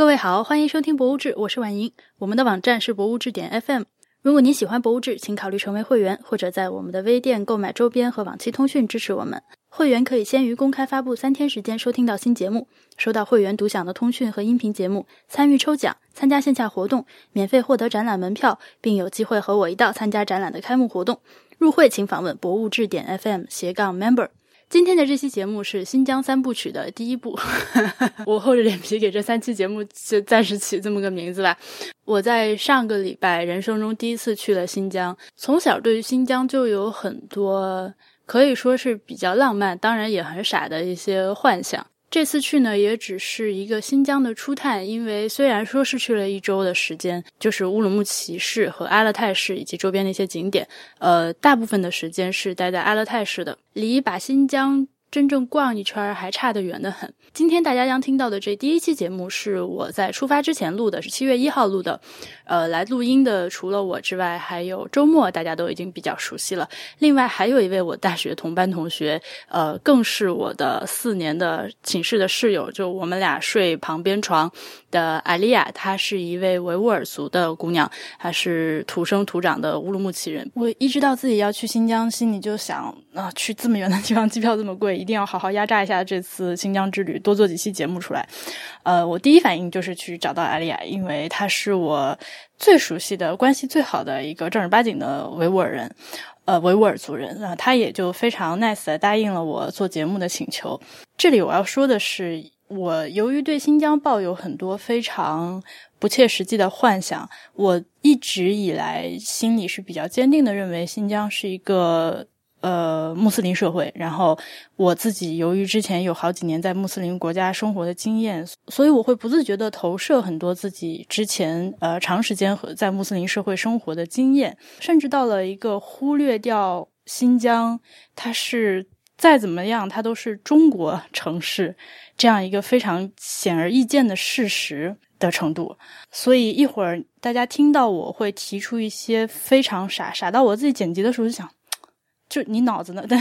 各位好，欢迎收听博物志，我是婉莹。我们的网站是博物志点 FM。如果您喜欢博物志，请考虑成为会员，或者在我们的微店购买周边和往期通讯支持我们。会员可以先于公开发布三天时间收听到新节目，收到会员独享的通讯和音频节目，参与抽奖，参加线下活动，免费获得展览门票，并有机会和我一道参加展览的开幕活动。入会请访问博物志点 FM 斜杠 member。今天的这期节目是新疆三部曲的第一部，我厚着脸皮给这三期节目就暂时起这么个名字吧。我在上个礼拜人生中第一次去了新疆，从小对于新疆就有很多可以说是比较浪漫，当然也很傻的一些幻想。这次去呢，也只是一个新疆的初探，因为虽然说是去了一周的时间，就是乌鲁木齐市和阿勒泰市以及周边的一些景点，呃，大部分的时间是待在阿勒泰市的，离把新疆真正逛一圈还差得远得很。今天大家将听到的这第一期节目是我在出发之前录的，是七月一号录的。呃，来录音的除了我之外，还有周末，大家都已经比较熟悉了。另外还有一位我大学同班同学，呃，更是我的四年的寝室的室友，就我们俩睡旁边床的艾丽亚，她是一位维吾尔族的姑娘，她是土生土长的乌鲁木齐人。我一知道自己要去新疆，心里就想啊，去这么远的地方，机票这么贵，一定要好好压榨一下这次新疆之旅，多做几期节目出来。呃，我第一反应就是去找到艾丽亚，因为她是我。最熟悉的关系最好的一个正儿八经的维吾尔人，呃，维吾尔族人啊，他也就非常 nice 的答应了我做节目的请求。这里我要说的是，我由于对新疆抱有很多非常不切实际的幻想，我一直以来心里是比较坚定的认为新疆是一个。呃，穆斯林社会，然后我自己由于之前有好几年在穆斯林国家生活的经验，所以我会不自觉的投射很多自己之前呃长时间和在穆斯林社会生活的经验，甚至到了一个忽略掉新疆，它是再怎么样，它都是中国 城市这样一个非常显而易见的事实的程度。所以一会儿大家听到我会提出一些非常傻傻到我自己剪辑的时候就想。就你脑子呢的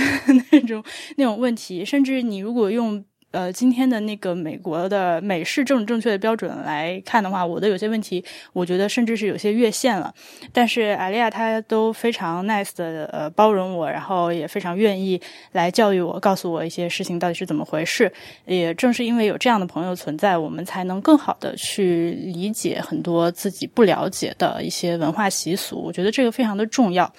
那种那种问题，甚至你如果用。呃，今天的那个美国的美式政治正确的标准来看的话，我的有些问题，我觉得甚至是有些越线了。但是艾利亚她都非常 nice 的呃包容我，然后也非常愿意来教育我，告诉我一些事情到底是怎么回事。也正是因为有这样的朋友存在，我们才能更好的去理解很多自己不了解的一些文化习俗。我觉得这个非常的重要。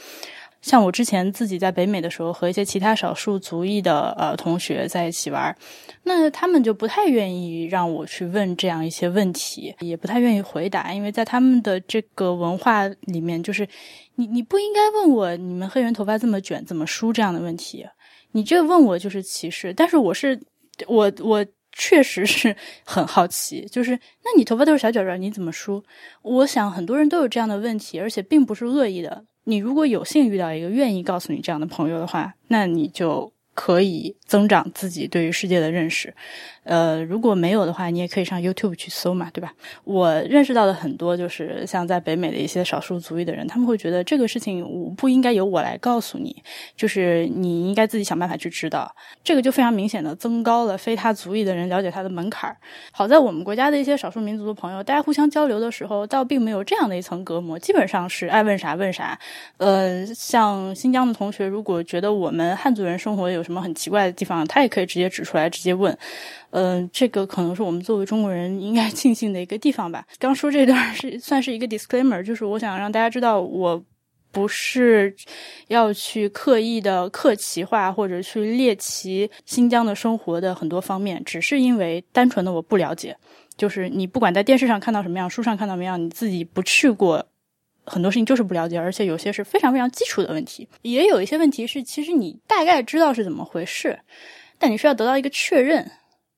像我之前自己在北美的时候，和一些其他少数族裔的呃同学在一起玩，那他们就不太愿意让我去问这样一些问题，也不太愿意回答，因为在他们的这个文化里面，就是你你不应该问我你们黑人头发这么卷怎么梳这样的问题，你这问我就是歧视。但是我是我我确实是很好奇，就是那你头发都是小卷卷，你怎么梳？我想很多人都有这样的问题，而且并不是恶意的。你如果有幸遇到一个愿意告诉你这样的朋友的话，那你就可以增长自己对于世界的认识。呃，如果没有的话，你也可以上 YouTube 去搜嘛，对吧？我认识到的很多就是像在北美的一些少数族裔的人，他们会觉得这个事情我不应该由我来告诉你，就是你应该自己想办法去知道。这个就非常明显的增高了非他族裔的人了解他的门槛。好在我们国家的一些少数民族的朋友，大家互相交流的时候，倒并没有这样的一层隔膜，基本上是爱问啥问啥。呃，像新疆的同学，如果觉得我们汉族人生活有什么很奇怪的地方，他也可以直接指出来，直接问。嗯，这个可能是我们作为中国人应该 庆幸的一个地方吧。刚说这段是算是一个 disclaimer，就是我想让大家知道，我不是要去刻意的客气化或者去猎奇新疆的生活的很多方面，只是因为单纯的我不了解。就是你不管在电视上看到什么样，书上看到什么样，你自己不去过，很多事情就是不了解，而且有些是非常非常基础的问题，也有一些问题是其实你大概知道是怎么回事，但你需要得到一个确认。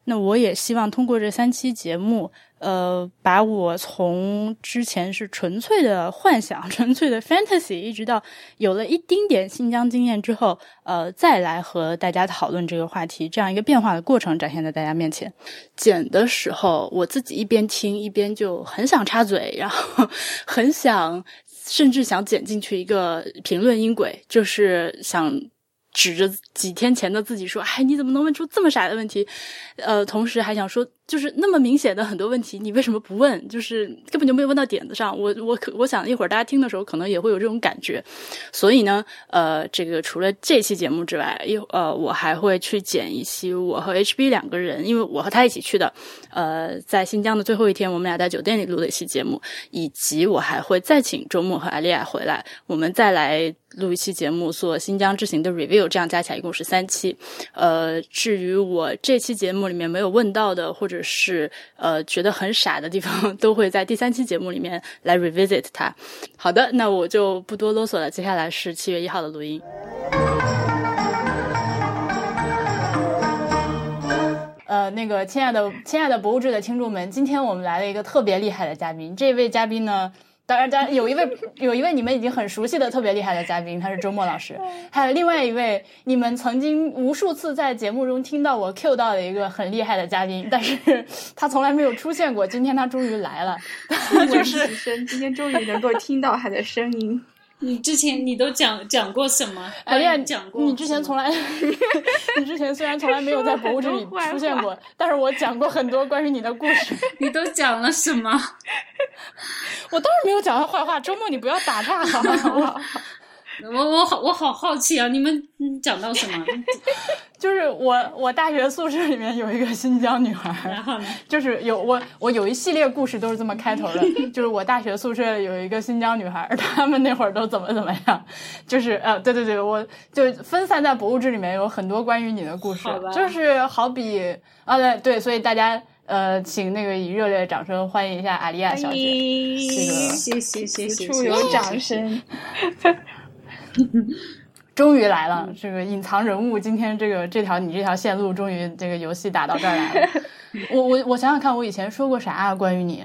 那我也希望通过这三期节目，呃，把我从之前是纯粹的幻想、纯粹的 fantasy，一直到有了一丁点新疆经验之后，呃，再来和大家讨论这个话题，这样一个变化的过程展现在大家面前。剪的时候，我自己一边听一边就很想插嘴，然后很想，甚至想剪进去一个评论音轨，就是想。指着几天前的自己说：“哎，你怎么能问出这么傻的问题？”呃，同时还想说，就是那么明显的很多问题，你为什么不问？就是根本就没有问到点子上。我我可我想一会儿大家听的时候，可能也会有这种感觉。所以呢，呃，这个除了这期节目之外，一呃，我还会去剪一期我和 HB 两个人，因为我和他一起去的，呃，在新疆的最后一天，我们俩在酒店里录的一期节目，以及我还会再请周末和艾丽亚回来，我们再来。录一期节目做新疆之行的 review，这样加起来一共是三期。呃，至于我这期节目里面没有问到的，或者是呃觉得很傻的地方，都会在第三期节目里面来 revisit 它。好的，那我就不多啰嗦了，接下来是七月一号的录音。呃，那个亲爱的亲爱的博物志的听众们，今天我们来了一个特别厉害的嘉宾，这位嘉宾呢。当然，当然有一位 有一位你们已经很熟悉的特别厉害的嘉宾，他是周末老师。还有另外一位你们曾经无数次在节目中听到我 Q 到的一个很厉害的嘉宾，但是他从来没有出现过。今天他终于来了，就是今天终于能够听到他的声音。你之前你都讲讲过什么？哎呀，讲过。你之前从来，你之前虽然从来没有在博物志里出现过，但是我讲过很多关于你的故事。你都讲了什么？我当然没有讲他坏话。周末你不要打岔好吗？我我好我好好奇啊！你们讲到什么？就是我我大学宿舍里面有一个新疆女孩，然后呢？就是有我我有一系列故事都是这么开头的，就是我大学宿舍有一个新疆女孩，他们那会儿都怎么怎么样，就是呃对对对，我就分散在博物志里面有很多关于你的故事，就是好比啊对对，所以大家呃请那个以热烈掌声欢迎一下阿丽亚小姐，这个谢谢谢谢，处有掌声。终于来了，这个隐藏人物。今天这个这条你这条线路，终于这个游戏打到这儿来了。我我我想想看，我以前说过啥啊？关于你，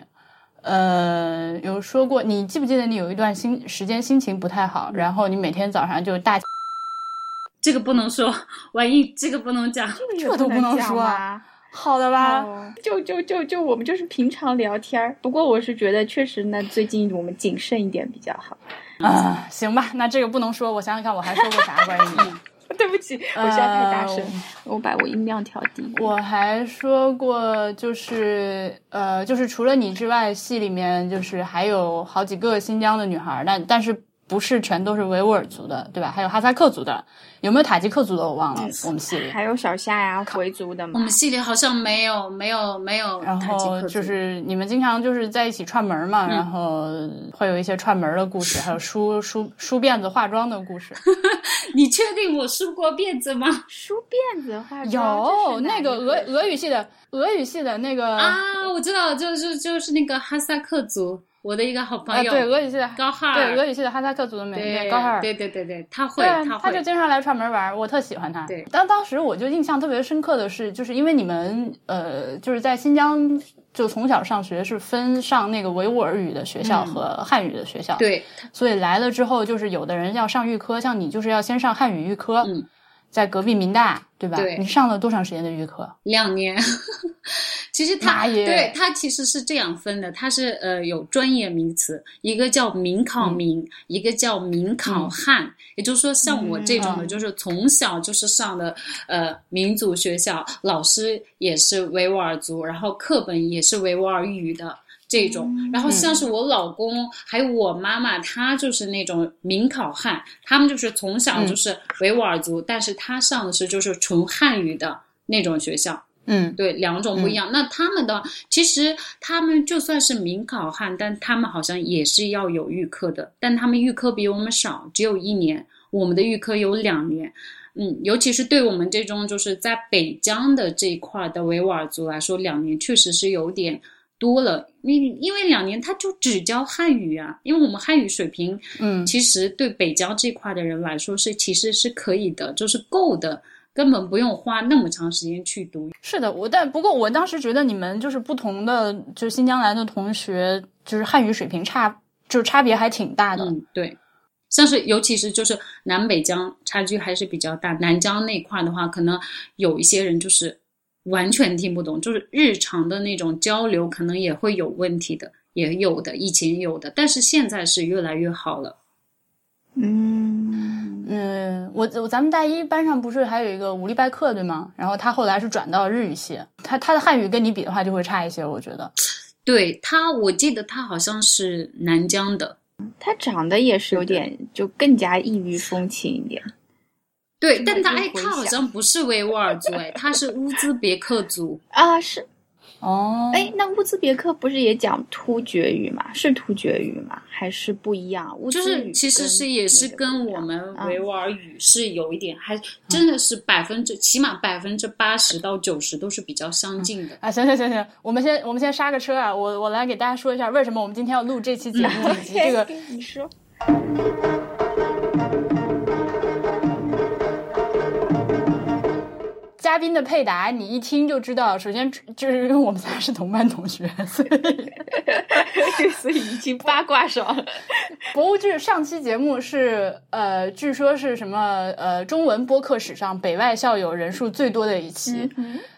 呃，有说过，你记不记得你有一段心时间心情不太好，然后你每天早上就大，这个不能说，万一这个不能讲，这都不能说啊。好的吧，就就就就我们就是平常聊天儿。不过我是觉得，确实呢，最近我们谨慎一点比较好。啊，行吧，那这个不能说。我想想看，我还说过啥关于你？对不起，我现在太大声，我把我音量调低。我还说过，就是呃，就是除了你之外，戏里面就是还有好几个新疆的女孩，但但是不是全都是维吾尔族的，对吧？还有哈萨克族的。有没有塔吉克族的？我忘了。我们系里还有小夏呀，回族的吗？我们系里好像没有，没有，没有。然后就是你们经常就是在一起串门嘛，然后会有一些串门的故事，还有梳 梳梳辫子、化妆的故事。你确定我梳过辫子吗？梳辫子、化妆有那个俄俄语系的，俄语系的那个啊，我知道，就是就是那个哈萨克族。我的一个好朋友，对俄语系的高哈尔，对俄语系的哈萨克族的美女高哈尔，对对对对，他会，他他就经常来串门玩，我特喜欢他。对，当当时我就印象特别深刻的是，就是因为你们呃，就是在新疆就从小上学是分上那个维吾尔语的学校和汉语的学校，对，所以来了之后，就是有的人要上预科，像你就是要先上汉语预科，嗯，在隔壁民大，对吧？对，你上了多长时间的预科？两年。其实它对它其实是这样分的，它是呃有专业名词，一个叫民考民，一个叫民考汉。也就是说，像我这种的，就是从小就是上的呃民族学校，老师也是维吾尔族，然后课本也是维吾尔语的这种。然后像是我老公还有我妈妈，他就是那种民考汉，他们就是从小就是维吾尔族，但是他上的是就是纯汉语的那种学校。嗯，对，两种不一样。那他们的其实他们就算是民考汉，但他们好像也是要有预科的，但他们预科比我们少，只有一年。我们的预科有两年。嗯，尤其是对我们这种就是在北疆的这一块的维吾尔族来说，两年确实是有点多了。因因为两年他就只教汉语啊，因为我们汉语水平，嗯，其实对北疆这块的人来说是其实是可以的，就是够的。根本不用花那么长时间去读。是的，我但不过我当时觉得你们就是不同的，就新疆来的同学，就是汉语水平差，就差别还挺大的。嗯，对，像是尤其是就是南北疆差距还是比较大。南疆那块的话，可能有一些人就是完全听不懂，就是日常的那种交流可能也会有问题的，也有的，以前有的，但是现在是越来越好了。嗯。嗯，我我咱们大一班上不是还有一个武力拜克对吗？然后他后来是转到日语系，他他的汉语跟你比的话就会差一些，我觉得。对他，我记得他好像是南疆的，他长得也是有点就更加异域风情一点。对，但他哎，他好像不是维吾尔族哎，他是乌兹别克族 啊，是。哦，哎，那乌兹别克不是也讲突厥语吗？是突厥语吗？还是不一样？就是其实是也是跟我们维吾尔语是有一点，还真的是百分之起码百分之八十到九十都是比较相近的。啊，行行行行，我们先我们先刹个车啊，我我来给大家说一下为什么我们今天要录这期节目以及 这个。你说。嘉宾的配答，你一听就知道。首先 就是因为我们仨是同班同学，所以所以已经八卦爽了。博物志上期节目是呃，据说是什么呃，中文播客史上北外校友人数最多的一期。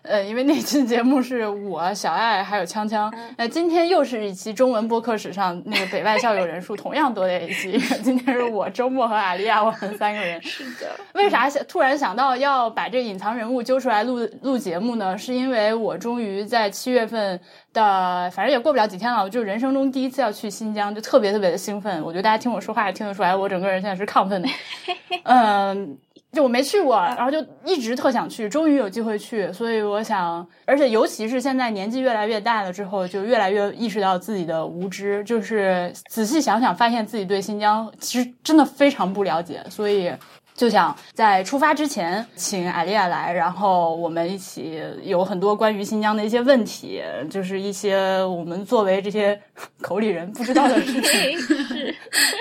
呃，因为那期节目是我小爱还有锵锵。那今天又是一期中文播客史上那个北外校友人数同样多的一期。今天是我周末和阿丽亚我们三个人。是的。为啥想突然想到要把这隐藏人物揪出来录录节目呢？是因为我终于在七月份的，反正也过不了几天了，我就人生中第一次要去新疆，就特别特别的兴奋。我觉得大家听我说话也听得出来，我整个人现在是亢奋的。嗯，就我没去过，然后就一直特想去，终于有机会去。所以我想，而且尤其是现在年纪越来越大了之后，就越来越意识到自己的无知。就是仔细想想，发现自己对新疆其实真的非常不了解，所以。就想在出发之前请艾丽亚来，然后我们一起有很多关于新疆的一些问题，就是一些我们作为这些口里人不知道的事情。是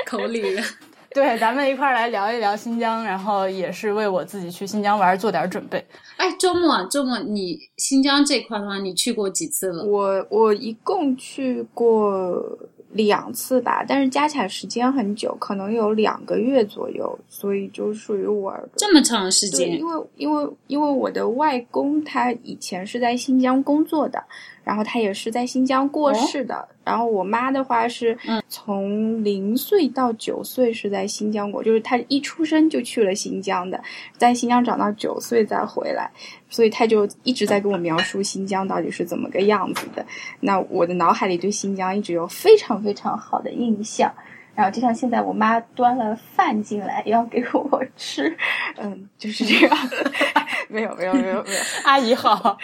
口里人，对，咱们一块儿来聊一聊新疆，然后也是为我自己去新疆玩做点准备。哎，周末周末你新疆这块的话，你去过几次了？我我一共去过。两次吧，但是加起来时间很久，可能有两个月左右，所以就属于我这么长时间。因为因为因为我的外公他以前是在新疆工作的。然后他也是在新疆过世的。然后我妈的话是，从零岁到九岁是在新疆过，就是他一出生就去了新疆的，在新疆长到九岁再回来，所以他就一直在跟我描述新疆到底是怎么个样子的。那我的脑海里对新疆一直有非常非常好的印象。然后就像现在，我妈端了饭进来要给我 吃，嗯，就是这样。没有没有没有没有，阿姨好。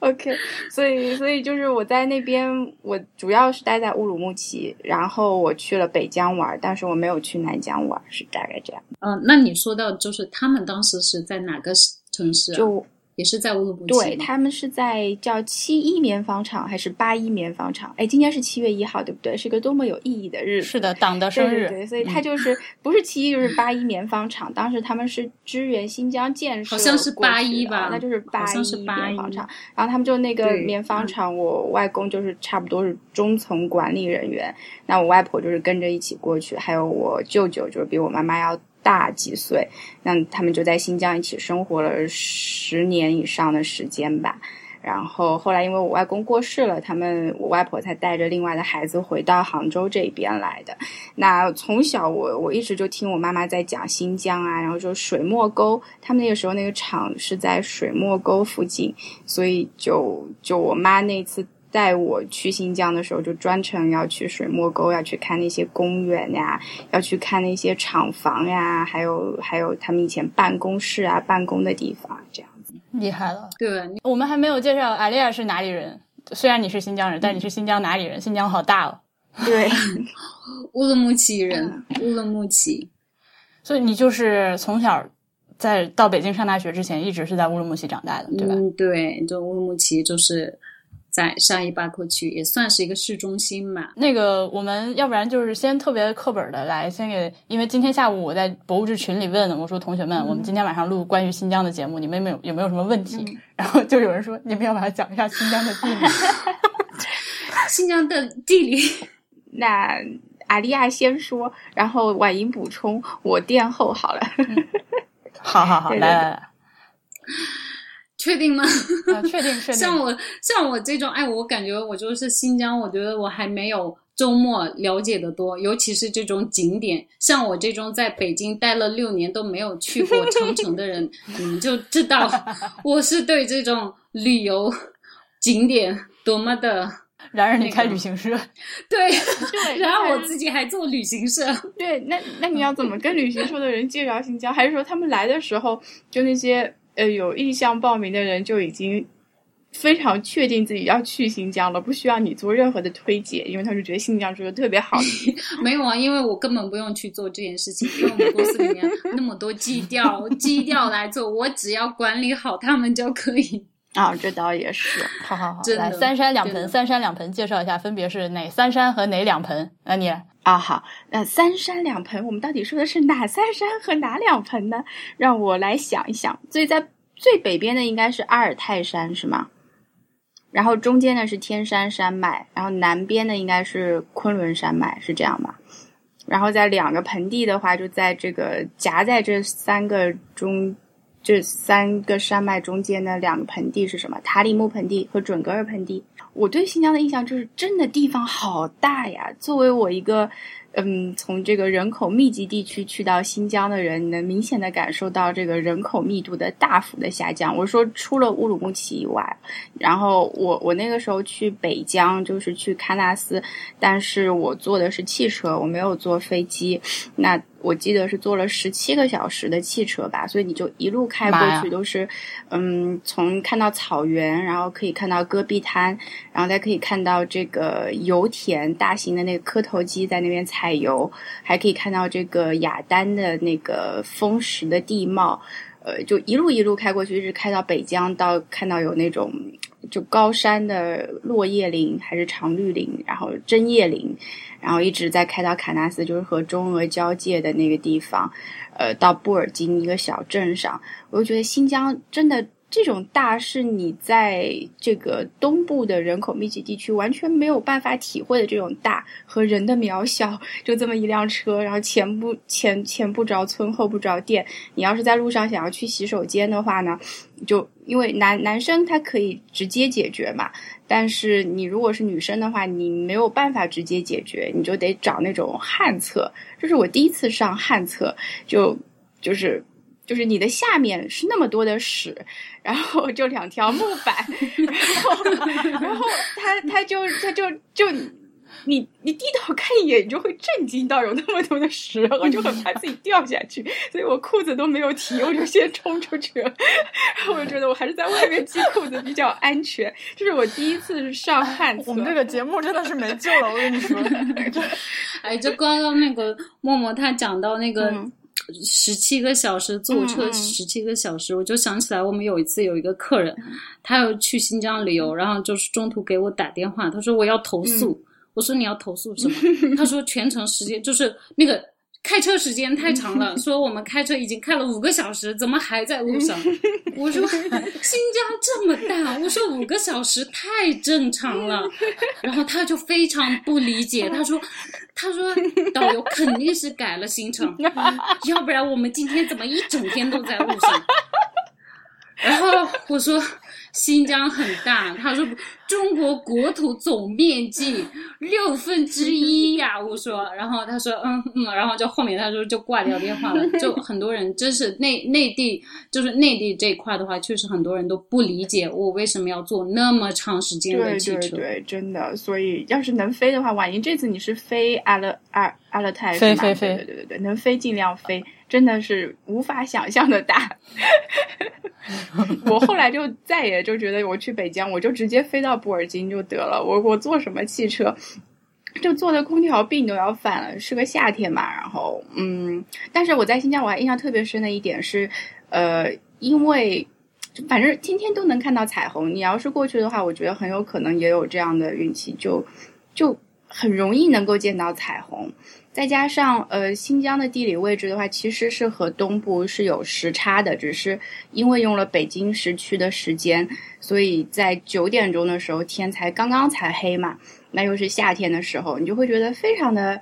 OK，所以所以就是我在那边，我主要是待在乌鲁木齐，然后我去了北疆玩，但是我没有去南疆玩，是大概这样。嗯，那你说到就是他们当时是在哪个城市？就。也是在乌鲁木齐，对他们是在叫七一棉纺厂还是八一棉纺厂？哎，今天是七月一号，对不对？是个多么有意义的日子！是的，党的生日。对，所以他就是不是七一就是八一棉纺厂。当时他们是支援新疆建设，好像是八一吧？那就是八一棉纺厂。然后他们就那个棉纺厂，我外公就是差不多是中层管理人员，那我外婆就是跟着一起过去，还有我舅舅就是比我妈妈要。大几岁，那他们就在新疆一起生活了十年以上的时间吧。然后后来因为我外公过世了，他们我外婆才带着另外的孩子回到杭州这边来的。那从小我我一直就听我妈妈在讲新疆啊，然后就水墨沟，他们那个时候那个厂是在水墨沟附近，所以就就我妈那次。带我去新疆的时候，就专程要去水墨沟，要去看那些公园呀，要去看那些厂房呀，还有还有他们以前办公室啊、办公的地方，这样子厉害了。对，我们还没有介绍阿丽亚是哪里人，虽然你是新疆人，但你是新疆哪里人？新疆好大哦。对，乌鲁木齐人，乌鲁木齐。所以你就是从小在到北京上大学之前，一直是在乌鲁木齐长大的，对吧？嗯，对，就乌鲁木齐就是。在沙伊巴克区也算是一个市中心嘛。那个，我们要不然就是先特别课本的来，先给，因为今天下午我在博物志群里问我说，同学们，我们今天晚上录关于新疆的节目，你们有没有有没有什么问题？然后就有人说，你们要不要讲一下新疆的地理？新疆的地理，那阿丽亚先说，然后婉莹补充，我垫后好了。好好好，来来 来。确定吗？确定，确定。像我像我这种，哎，我感觉我就是新疆，我觉得我还没有周末了解的多，尤其是这种景点。像我这种在北京待了六年都没有去过长城的人，你们就知道 我是对这种旅游景点多么的。然而你开旅行社，对对，然后我自己还做旅行社。对，那那你要怎么跟旅行社的人介绍新疆？还是说他们来的时候，就那些呃有意向报名的人就已经？非常确定自己要去新疆了，不需要你做任何的推荐，因为他们觉得新疆是个特别好的。没有啊，因为我根本不用去做这件事情，因为我们公司里面那么多基调，基调来做，我只要管理好他们就可以。啊，这倒也是。好好好，来三山两盆，三山两盆，介绍一下分别是哪三山和哪两盆？那你啊，好，那三山两盆，我们到底说的是哪三山和哪两盆呢？让我来想一想。所以在最北边的应该是阿尔泰山，是吗？然后中间呢是天山山脉，然后南边的应该是昆仑山脉，是这样吗？然后在两个盆地的话，就在这个夹在这三个中这三个山脉中间的两个盆地是什么？塔里木盆地和准格尔盆地。我对新疆的印象就是真的地方好大呀！作为我一个。嗯，从这个人口密集地区去到新疆的人，能明显的感受到这个人口密度的大幅的下降。我说，除了乌鲁木齐以外，然后我我那个时候去北疆，就是去喀纳斯，但是我坐的是汽车，我没有坐飞机。那。我记得是坐了十七个小时的汽车吧，所以你就一路开过去都是，嗯，从看到草原，然后可以看到戈壁滩，然后再可以看到这个油田，大型的那个磕头机在那边采油，还可以看到这个雅丹的那个风蚀的地貌，呃，就一路一路开过去，一直开到北疆，到看到有那种就高山的落叶林，还是常绿林，然后针叶林。然后一直在开到喀纳斯，就是和中俄交界的那个地方，呃，到布尔津一个小镇上，我就觉得新疆真的这种大是你在这个东部的人口密集地区完全没有办法体会的这种大和人的渺小，就这么一辆车，然后前不前前不着村后不着店，你要是在路上想要去洗手间的话呢，就因为男男生他可以直接解决嘛。但是你如果是女生的话，你没有办法直接解决，你就得找那种旱厕。这是我第一次上旱厕，就就是就是你的下面是那么多的屎，然后就两条木板，然后然后他他就他就就。你你低头看一眼，你就会震惊到有那么多的屎，我就很怕自己掉下去，所以我裤子都没有提，我就先冲出去了。然后我就觉得我还是在外面系裤子比较安全。这是我第一次上旱厕。我们这个节目真的是没救了，我跟你说。哎，就刚刚那个默默他讲到那个十七个小时坐车十七个小时，我就想起来我们有一次有一个客人，他要去新疆旅游，然后就是中途给我打电话，他说我要投诉。我说你要投诉什么？他说全程时间就是那个开车时间太长了，说我们开车已经开了五个小时，怎么还在路上？我说新疆这么大，我说五个小时太正常了。然后他就非常不理解，他说他说导游肯定是改了行程，要不然我们今天怎么一整天都在路上？然后我说。新疆很大，他说中国国土总面积六分之一呀。我说，然后他说，嗯嗯，然后就后面他说就挂掉电话了。就很多人真是内内地，就是内地这一块的话，确实很多人都不理解我为什么要坐那么长时间的汽车。对对对，真的。所以要是能飞的话，婉莹这次你是飞阿勒阿阿勒泰飞飞飞，对对对对，能飞尽量飞，真的是无法想象的大。我后来就再也就觉得，我去北疆，我就直接飞到布尔津就得了。我我坐什么汽车，就坐的空调病都要犯了。是个夏天嘛，然后嗯，但是我在新疆，我还印象特别深的一点是，呃，因为反正天天都能看到彩虹。你要是过去的话，我觉得很有可能也有这样的运气，就就很容易能够见到彩虹。再加上，呃，新疆的地理位置的话，其实是和东部是有时差的，只是因为用了北京时区的时间，所以在九点钟的时候天才刚刚才黑嘛。那又是夏天的时候，你就会觉得非常的，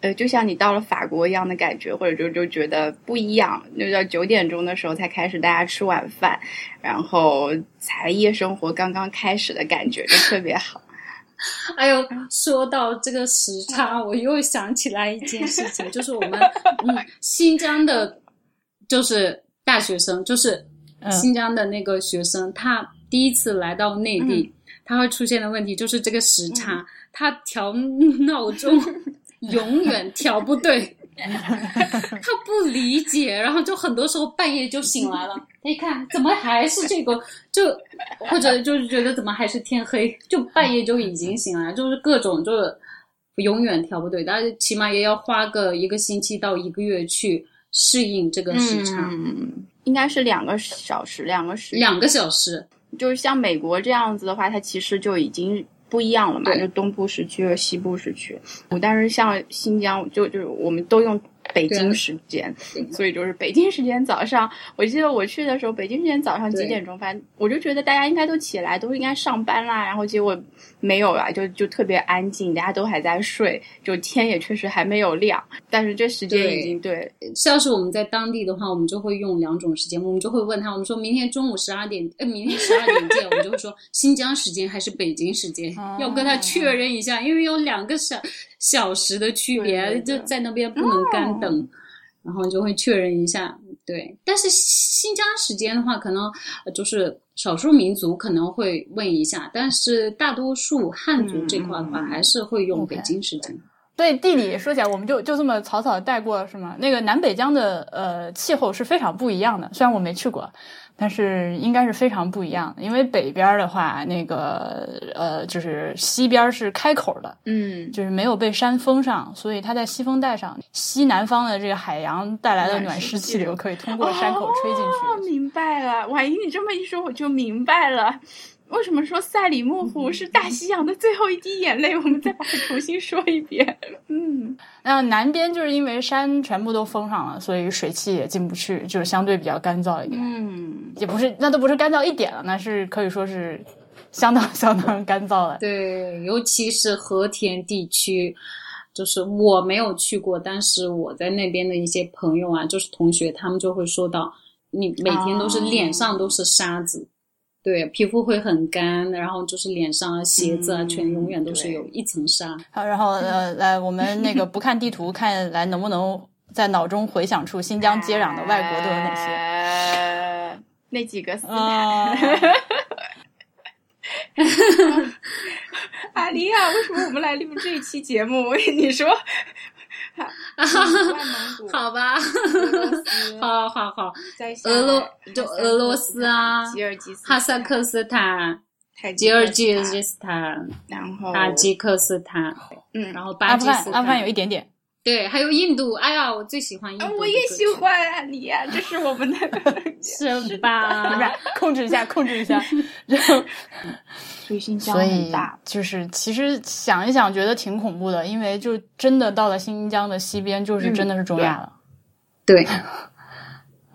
呃，就像你到了法国一样的感觉，或者就就觉得不一样。就到九点钟的时候才开始大家吃晚饭，然后才夜生活刚刚开始的感觉，就特别好。哎呦，说到这个时差，我又想起来一件事情，就是我们 嗯新疆的，就是大学生，就是新疆的那个学生，他第一次来到内地，他会出现的问题就是这个时差，他调 闹钟永远调不对。他不理解，然后就很多时候半夜就醒来了。一 看怎么还是这个，就或者就是觉得怎么还是天黑，就半夜就已经醒来，就是各种就是永远调不对，但是起码也要花个一个星期到一个月去适应这个时差。嗯，应该是两个小时，两个时两个小时。就是像美国这样子的话，它其实就已经不一样了嘛，就东部时区和西部时区。但是像新疆，就就是我们都用。北京时间，所以就是北京时间早上。我记得我去的时候，北京时间早上几点钟？反正我就觉得大家应该都起来，都应该上班啦。然后结果没有啦，就就特别安静，大家都还在睡，就天也确实还没有亮。但是这时间已经对，要是我们在当地的话，我们就会用两种时间，我们就会问他，我们说明天中午十二点，呃，明天十二点见，我们就会说新疆时间还是北京时间，要跟他确认一下，因为有两个小。小时的区别就在那边不能干等，然后就会确认一下。对，但是新疆时间的话，可能就是少数民族可能会问一下，但是大多数汉族这块的话，还是会用北京时间。对地理说起来，我们就就这么草草带过是吗？那个南北疆的呃气候是非常不一样的，虽然我没去过。但是应该是非常不一样的，因为北边的话，那个呃，就是西边是开口的，嗯，就是没有被山封上，所以它在西风带上，西南方的这个海洋带来的暖湿气流可以通过山口吹进去。明白了，婉莹，你这么一说，我就明白了。为什么说赛里木湖是大西洋的最后一滴眼泪？我们再把它重新说一遍。嗯，那南边就是因为山全部都封上了，所以水汽也进不去，就是相对比较干燥一点。嗯，也不是，那都不是干燥一点了，那是可以说是相当相当干燥了。对，尤其是和田地区，就是我没有去过，但是我在那边的一些朋友啊，就是同学，他们就会说到，你每天都是脸上都是沙子。对，皮肤会很干，然后就是脸上啊、鞋子啊，全永远都是有一层沙。好，然后呃，来我们那个不看地图，看来能不能在脑中回想出新疆接壤的外国都有哪些？那几个斯坦。阿丽亚，为什么我们来录这一期节目？你说。好吧，好好好，俄罗就俄罗斯啊，吉尔吉斯、哈萨克斯坦、吉尔吉斯坦，然后。塔吉克斯坦，嗯，然后巴基斯坦，阿富汗有一点点，对，还有印度。哎呀，我最喜欢印度，我也喜欢啊，你啊，这是我们的，是吧？控制一下，控制一下，然后。所以就是其实想一想，觉得挺恐怖的，因为就真的到了新疆的西边，就是真的是中亚了。对，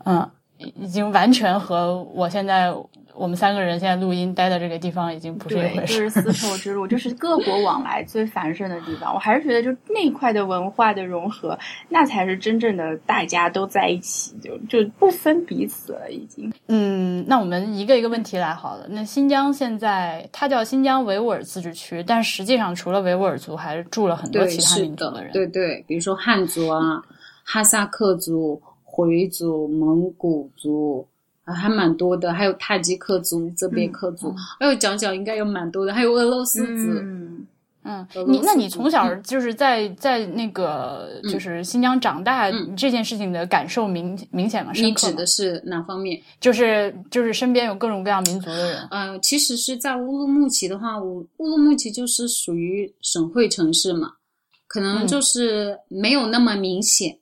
嗯，已经完全和我现在。我们三个人现在录音待的这个地方已经不是一回事，就是丝绸之路，就是各国往来最繁盛的地方。我还是觉得，就那块的文化的融合，那才是真正的大家都在一起，就就不分彼此了。已经。嗯，那我们一个一个问题来好了。那新疆现在它叫新疆维吾尔自治区，但实际上除了维吾尔族，还是住了很多其他民族的人。对对，比如说汉族啊、哈萨克族、回族、蒙古族。还蛮多的，还有塔吉克族、乌兹别克族，还有讲讲应该有蛮多的，还有俄罗斯族。嗯，你那你从小就是在在那个就是新疆长大，这件事情的感受明明显吗？你指的是哪方面？就是就是身边有各种各样民族的人。嗯，其实是在乌鲁木齐的话，乌乌鲁木齐就是属于省会城市嘛，可能就是没有那么明显。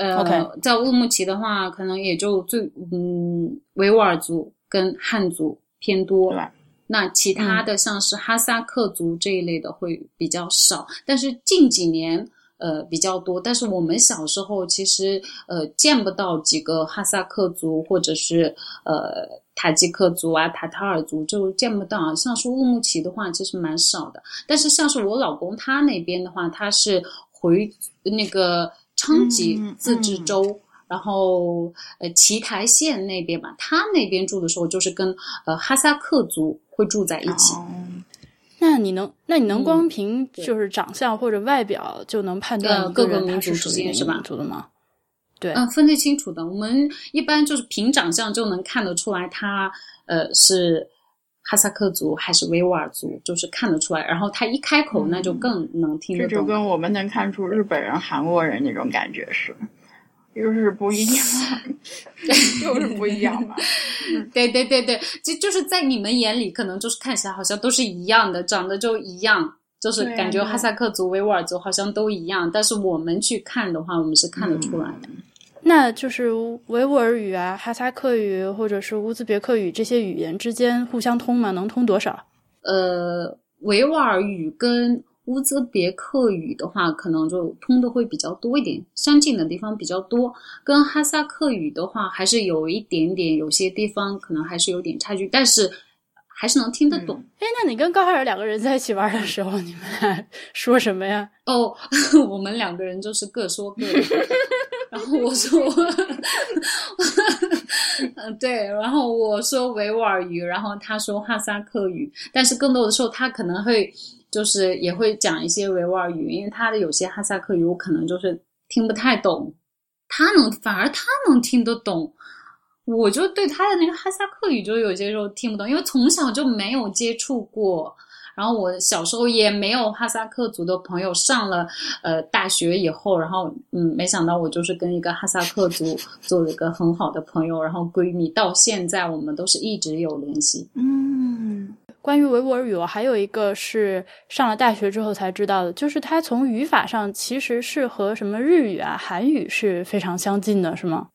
呃，在乌鲁木齐的话，可能也就最嗯维吾尔族跟汉族偏多，那其他的像是哈萨克族这一类的会比较少。但是近几年呃比较多，但是我们小时候其实呃见不到几个哈萨克族或者是呃塔吉克族啊、塔塔尔族就见不到。像是乌鲁木齐的话，其实蛮少的。但是像是我老公他那边的话，他是回那个。昌吉自治州，然后呃奇台县那边吧，他那边住的时候就是跟呃哈萨克族会住在一起。那你能，那你能光凭就是长相或者外表就能判断各个民族之间是吧？民族的吗？对，嗯，分得清楚的。我们一般就是凭长相就能看得出来，他呃是哈萨克族还是维吾尔族，就是看得出来。然后他一开口，那就更能听得懂。这就跟我们能看出日本人、韩国人那种感觉是。又是不一样，就是不一样嘛？对对对对，就就是在你们眼里，可能就是看起来好像都是一样的，长得就一样，就是感觉哈萨克族、维吾尔族好像都一样。但是我们去看的话，我们是看得出来的。那就是维吾尔语啊、哈萨克语或者是乌兹别克语这些语言之间互相通吗？能通多少？呃，维吾尔语跟。乌兹别克语的话，可能就通的会比较多一点，相近的地方比较多。跟哈萨克语的话，还是有一点点，有些地方可能还是有点差距，但是还是能听得懂。哎，那你跟高海尔两个人在一起玩的时候，你们俩 说什么呀？哦，我们两个人就是各说各的。我说，嗯，对，然后我说维吾尔语，然后他说哈萨克语，但是更多的时候他可能会。就是也会讲一些维吾尔语，因为他的有些哈萨克语我可能就是听不太懂，他能反而他能听得懂，我就对他的那个哈萨克语就有些时候听不懂，因为从小就没有接触过，然后我小时候也没有哈萨克族的朋友，上了呃大学以后，然后嗯，没想到我就是跟一个哈萨克族做了一个很好的朋友，然后闺蜜，到现在我们都是一直有联系，嗯。关于维吾尔语，我还有一个是上了大学之后才知道的，就是它从语法上其实是和什么日语啊、韩语是非常相近的，是吗？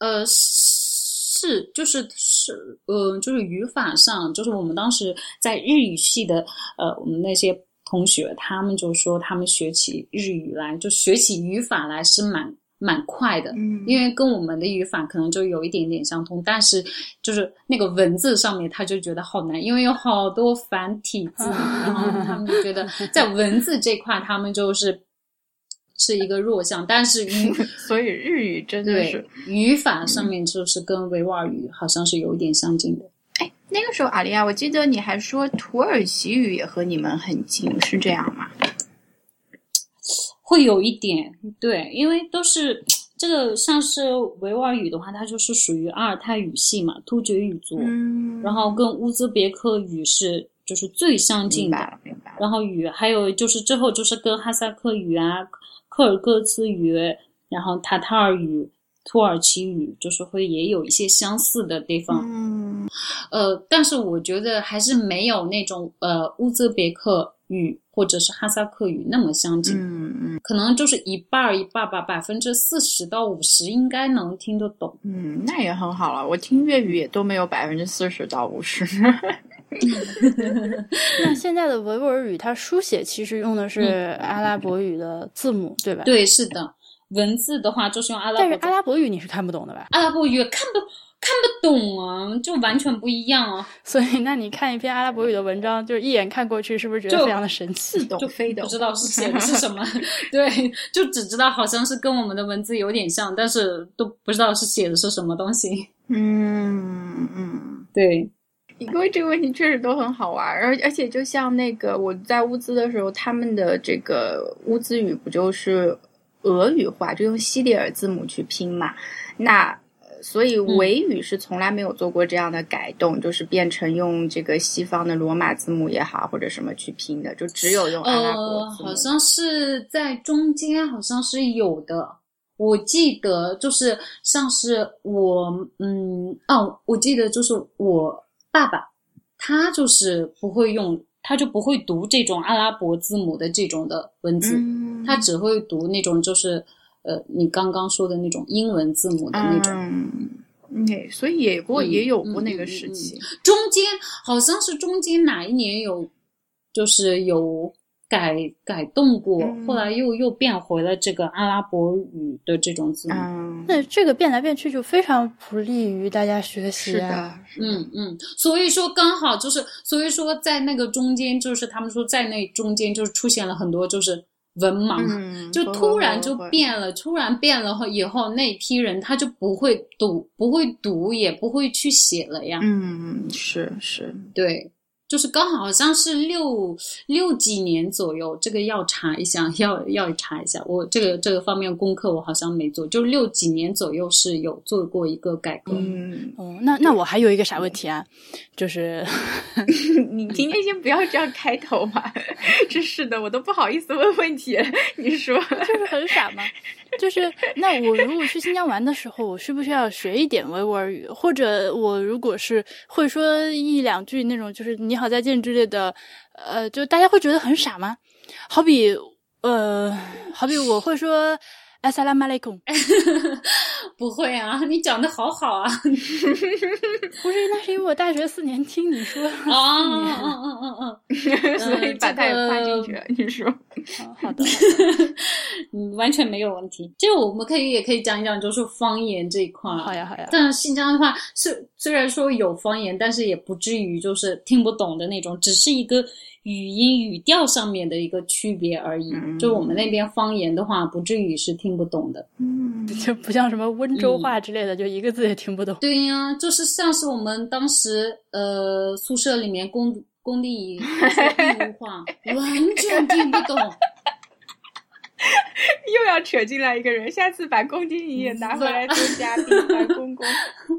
呃，是，就是是，呃，就是语法上，就是我们当时在日语系的，呃，我们那些同学，他们就说他们学起日语来，就学起语法来是蛮。蛮快的，嗯，因为跟我们的语法可能就有一点点相通，但是就是那个文字上面他就觉得好难，因为有好多繁体字，然后他们就觉得在文字这块他们就是是一个弱项，但是语 所以日语真的是语法上面就是跟维吾尔语好像是有一点相近的。哎，那个时候阿丽亚，我记得你还说土耳其语也和你们很近，是这样吗？会有一点对，因为都是这个，像是维吾尔语的话，它就是属于阿尔泰语系嘛，突厥语族。嗯，然后跟乌兹别克语是就是最相近的。明白了，明白了。然后语还有就是最后就是跟哈萨克语啊、柯尔各孜语，然后塔塔尔语、土耳其语，就是会也有一些相似的地方。嗯，呃，但是我觉得还是没有那种呃乌兹别克。语或者是哈萨克语那么相近，嗯嗯，可能就是一半儿一半吧，百分之四十到五十应该能听得懂。嗯，那也很好了。我听粤语也都没有百分之四十到五十。那现在的维吾尔语，它书写其实用的是阿拉伯语的字母，对吧？对，是的。文字的话就是用阿拉伯，但是阿拉伯语你是看不懂的吧？阿拉伯语看不。看不懂啊，就完全不一样啊！所以，那你看一篇阿拉伯语的文章，就是一眼看过去，是不是觉得非常的神奇？就非不知道是写的是什么，对，就只知道好像是跟我们的文字有点像，但是都不知道是写的是什么东西。嗯嗯，对，因为这个问题确实都很好玩，而而且就像那个我在乌兹的时候，他们的这个乌兹语不就是俄语化，就用西里尔字母去拼嘛？那。所以维语是从来没有做过这样的改动，就是变成用这个西方的罗马字母也好，或者什么去拼的，就只有用阿拉伯字母。好像是在中间，好像是有的。我记得就是像是我，嗯，哦，我记得就是我爸爸，他就是不会用，他就不会读这种阿拉伯字母的这种的文字，他只会读那种就是。呃，你刚刚说的那种英文字母的那种，嗯，对，所以也过也有过那个时期，中间好像是中间哪一年有，就是有改改动过，后来又又变回了这个阿拉伯语的这种字母。那这个变来变去就非常不利于大家学习啊。嗯嗯，所以说刚好就是，所以说在那个中间，就是他们说在那中间就是出现了很多就是。文盲就突然就变了，突然变了后，以后那批人他就不会读，不会读，也不会去写了呀。嗯，是是，对，就是刚好好像是六六几年左右，这个要查一下，要要查一下。我这个这个方面功课我好像没做，就六几年左右是有做过一个改革。嗯，哦，那那我还有一个啥问题啊？就是 你今天先不要这样开头嘛，真是的，我都不好意思问问题。你说 就是很傻吗？就是那我如果去新疆玩的时候，我需不需要学一点维吾尔语？或者我如果是会说一两句那种，就是你好再见之类的，呃，就大家会觉得很傻吗？好比呃，好比我会说。哎，萨拉马雷贡，不会啊，你讲的好好啊。不是，那是因为我大学四年听你说。哦哦哦哦哦，所以把它也跨进去了。你说，好的，嗯，完全没有问题。就我们可以也可以讲一讲，就是方言这一块。好呀，好呀。但新疆的话，虽虽然说有方言，但是也不至于就是听不懂的那种，只是一个。语音语调上面的一个区别而已，就我们那边方言的话，不至于是听不懂的，嗯，就不像什么温州话之类的，就一个字也听不懂。对呀，就是像是我们当时呃宿舍里面工工地 义乌话，完全听不懂。又要扯进来一个人，下次把龚经理也拿回来做嘉宾，白公公。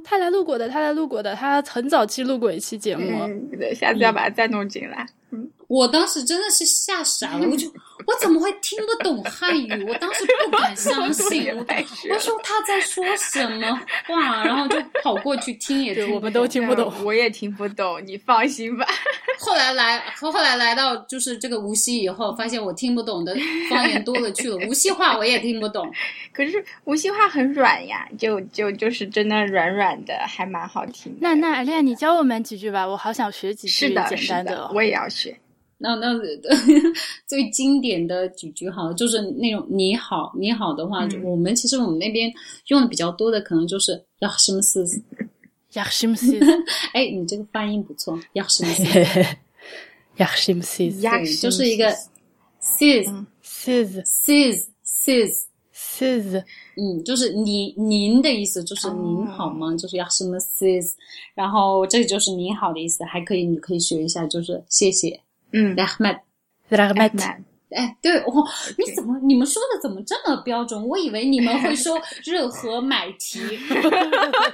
他来录过的，他来录过的，他很早期录过一期节目。对，下次要把他再弄进来。嗯。我当时真的是吓傻了，我就我怎么会听不懂汉语？我当时不敢 相信，我说他在说什么话，然后就跑过去听，也我们都听不懂，我也听不懂，你放心吧。后来来后后来来到就是这个无锡以后，发现我听不懂的方言多了去了，无锡话我也听不懂。可是无锡话很软呀，就就就是真的软软的，还蛮好听。那那艾丽，你教我们几句吧，我好想学几句简单的，我也要学。那那 最经典的几句好，就是那种你好，你好的话，我们其实我们那边用的比较多的，可能就是要什么斯，亚什么斯，哎，你这个发音不错，亚什么斯，亚什么斯，对，就是一个 sis，sis，sis，sis，嗯，就是你您的意思，就是您好吗？就是亚什么 sis，然后这就是你好的意思，还可以，你可以学一下，就是谢谢。嗯，rahmat，rahmat，哎，对，哦，你怎么你们说的怎么这么标准？我以为你们会说 热河买提，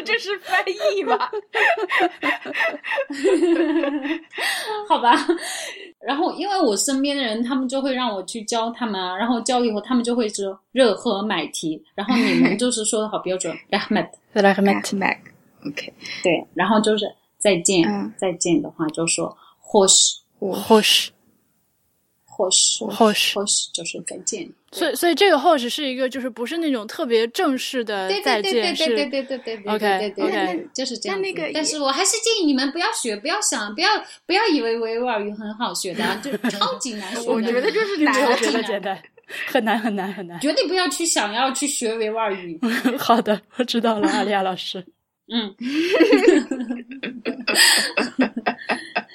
这是翻译吧？好吧。然后因为我身边的人，他们就会让我去教他们啊，然后教了以后，他们就会说热河买提，然后你们就是说的好标准，rahmat，rahmat，OK，对，然后就是再见，再见的话就说或许。或许，或许，或许，就是再见。所以，所以这个或许是一个，就是不是那种特别正式的再见，是，对对对对对，OK OK，就是这样。那个但是我还是建议你们不要学，不要想，不要不要以为维吾尔语很好学的，就 超级难学。我觉得就是难，觉得简单，很难很难很难。绝对不要去想要去学维吾尔语。好的，我知道了，阿丽亚老师。嗯。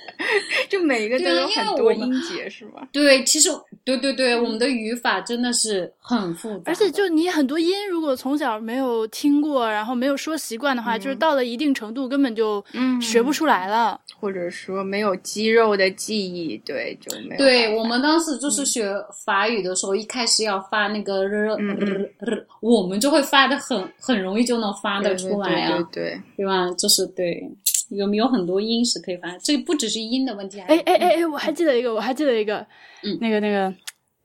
就每一个都有很多音节，是吗？对，其实对对对，我们的语法真的是很复杂。而且，就你很多音，如果从小没有听过，然后没有说习惯的话，就是到了一定程度，根本就学不出来了。或者说没有肌肉的记忆，对，就没有。对我们当时就是学法语的时候，一开始要发那个日日日，我们就会发的很很容易就能发得出来啊，对对吧？就是对。有没有很多音是可以发？这不只是音的问题。哎哎哎哎，我还记得一个，我还记得一个，嗯，那个那个，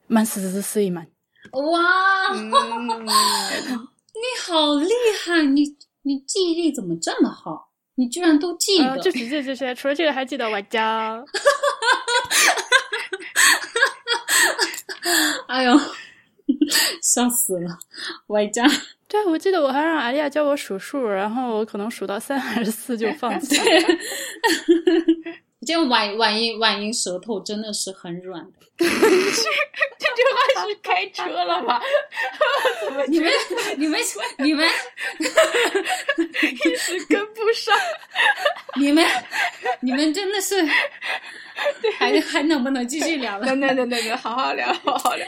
慢斯斯斯一慢。哇，你好厉害！你你记忆力怎么这么好？你居然都记得？就这这这些，除了这个还记得外加。哎呦，笑死了，外加。对，我记得我还让阿丽亚教我数数，然后我可能数到三还是四就放弃了。这晚晚音晚音舌头真的是很软的。这句话是开车了吗？你们你们你 们一时跟不上。你们你们真的是对，还还能不能继续聊了？能能能能能，好好聊，好好聊。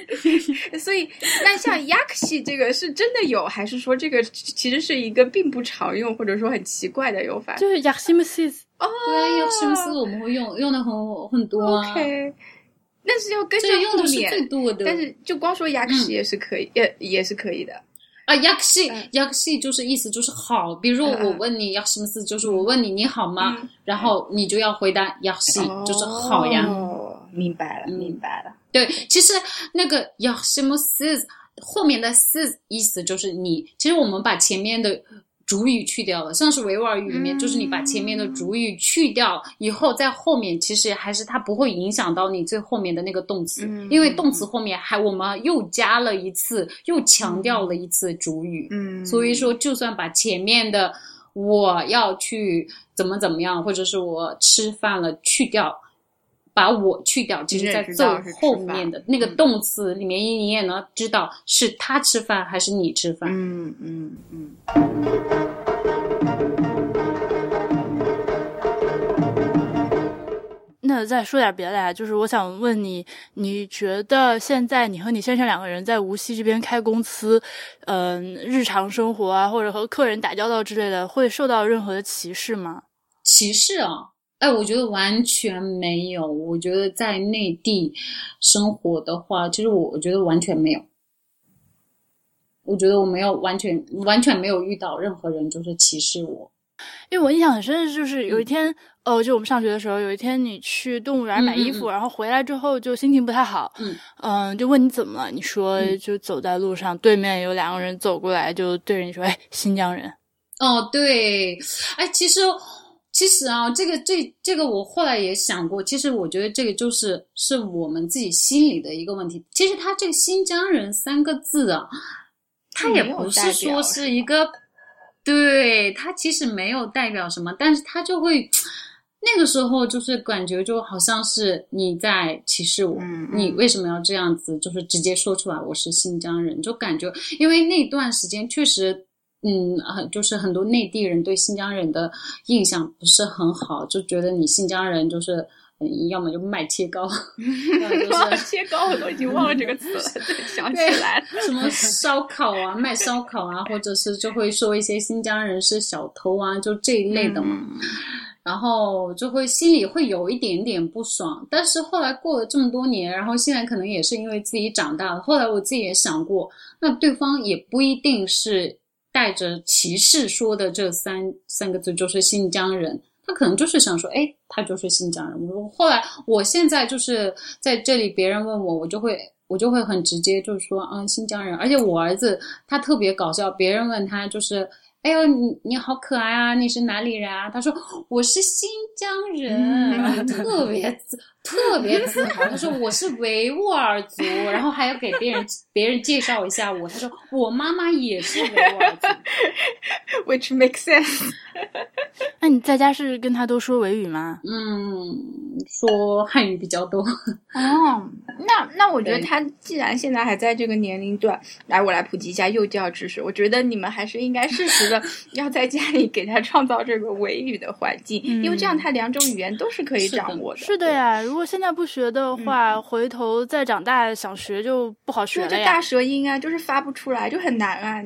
所以，那像 yaksi 这个是真的有，还是说这个其实是一个并不常用，或者说很奇怪的用法？就是 yaksi 哦，对，yaksi 我们会用，用的很很多。OK，但是要跟着用的是最多的，但是就光说 yaksi 也是可以，也也是可以的。啊，yaksi，yaksi 就是意思就是好。比如我问你 yaksi 就是我问你你好吗？然后你就要回答 yaksi，就是好呀。哦，明白了，明白了。对，其实那个 yaksi 后面的 s 意思就是你。其实我们把前面的。主语去掉了，像是维吾尔语里面，就是你把前面的主语去掉以后，在后面其实还是它不会影响到你最后面的那个动词，因为动词后面还我们又加了一次，又强调了一次主语，嗯，所以说就算把前面的我要去怎么怎么样，或者是我吃饭了去掉。把我去掉，其实在最后面的那个动词里面，你也能知道是他吃饭还是你吃饭。嗯嗯嗯。那再说点别的呀，就是我想问你，你觉得现在你和你先生两个人在无锡这边开公司，嗯，日常生活啊，或者和客人打交道之类的，会受到任何的歧视吗？歧视啊？哎，我觉得完全没有。我觉得在内地生活的话，其实我我觉得完全没有。我觉得我没有完全完全没有遇到任何人就是歧视我。因为我印象很深的就是有一天，哦，就我们上学的时候，有一天你去动物园买衣服，然后回来之后就心情不太好，嗯嗯，就问你怎么了？你说就走在路上，对面有两个人走过来，就对着你说：“哎，新疆人。”哦，对，哎，其实。其实啊，这个这这个我后来也想过，其实我觉得这个就是是我们自己心里的一个问题。其实他这个“新疆人”三个字啊，他也不是说是一个，对他其实没有代表什么，但是他就会那个时候就是感觉就好像是你在歧视我，你为什么要这样子，就是直接说出来我是新疆人，就感觉因为那段时间确实。嗯很，就是很多内地人对新疆人的印象不是很好，就觉得你新疆人就是，要么就卖切糕，卖切糕我都已经忘了这个词了，想起来什么烧烤啊，卖烧烤啊，或者是就会说一些新疆人是小偷啊，就这一类的嘛，然后就会心里会有一点点不爽。但是后来过了这么多年，然后现在可能也是因为自己长大了，后来我自己也想过，那对方也不一定是。带着歧视说的这三三个字就是新疆人，他可能就是想说，哎，他就是新疆人。我后来，我现在就是在这里，别人问我，我就会我就会很直接，就是说，嗯，新疆人。而且我儿子他特别搞笑，别人问他就是。哎呦，你你好可爱啊！你是哪里人啊？他说我是新疆人，特别自特别自豪。他说我是维吾尔族，然后还要给别人别人介绍一下我。他说我妈妈也是维吾尔族，which makes sense。那你在家是跟他都说维语吗？嗯，说汉语比较多。哦，那那我觉得他既然现在还在这个年龄段，来我来普及一下幼教知识。我觉得你们还是应该适时的要在家里给他创造这个维语的环境，因为这样他两种语言都是可以掌握的。是的呀，如果现在不学的话，回头再长大想学就不好学了呀。大舌音啊，就是发不出来，就很难啊。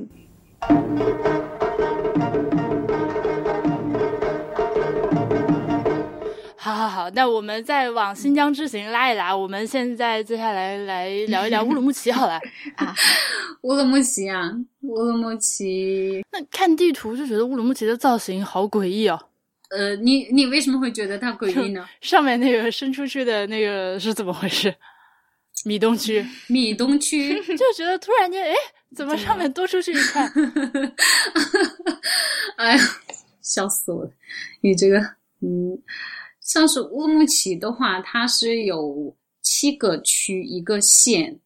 好好好，那我们再往新疆之行拉一拉。我们现在接下来来聊一聊 乌鲁木齐，好了啊，乌鲁木齐啊，乌鲁木齐。那看地图就觉得乌鲁木齐的造型好诡异哦。呃，你你为什么会觉得它诡异呢？上面那个伸出去的那个是怎么回事？米东区，米东区，就觉得突然间，哎，怎么上面多出去一块？哎呀，笑死我了！你这个，嗯。像是乌鲁木齐的话，它是有七个区一个县，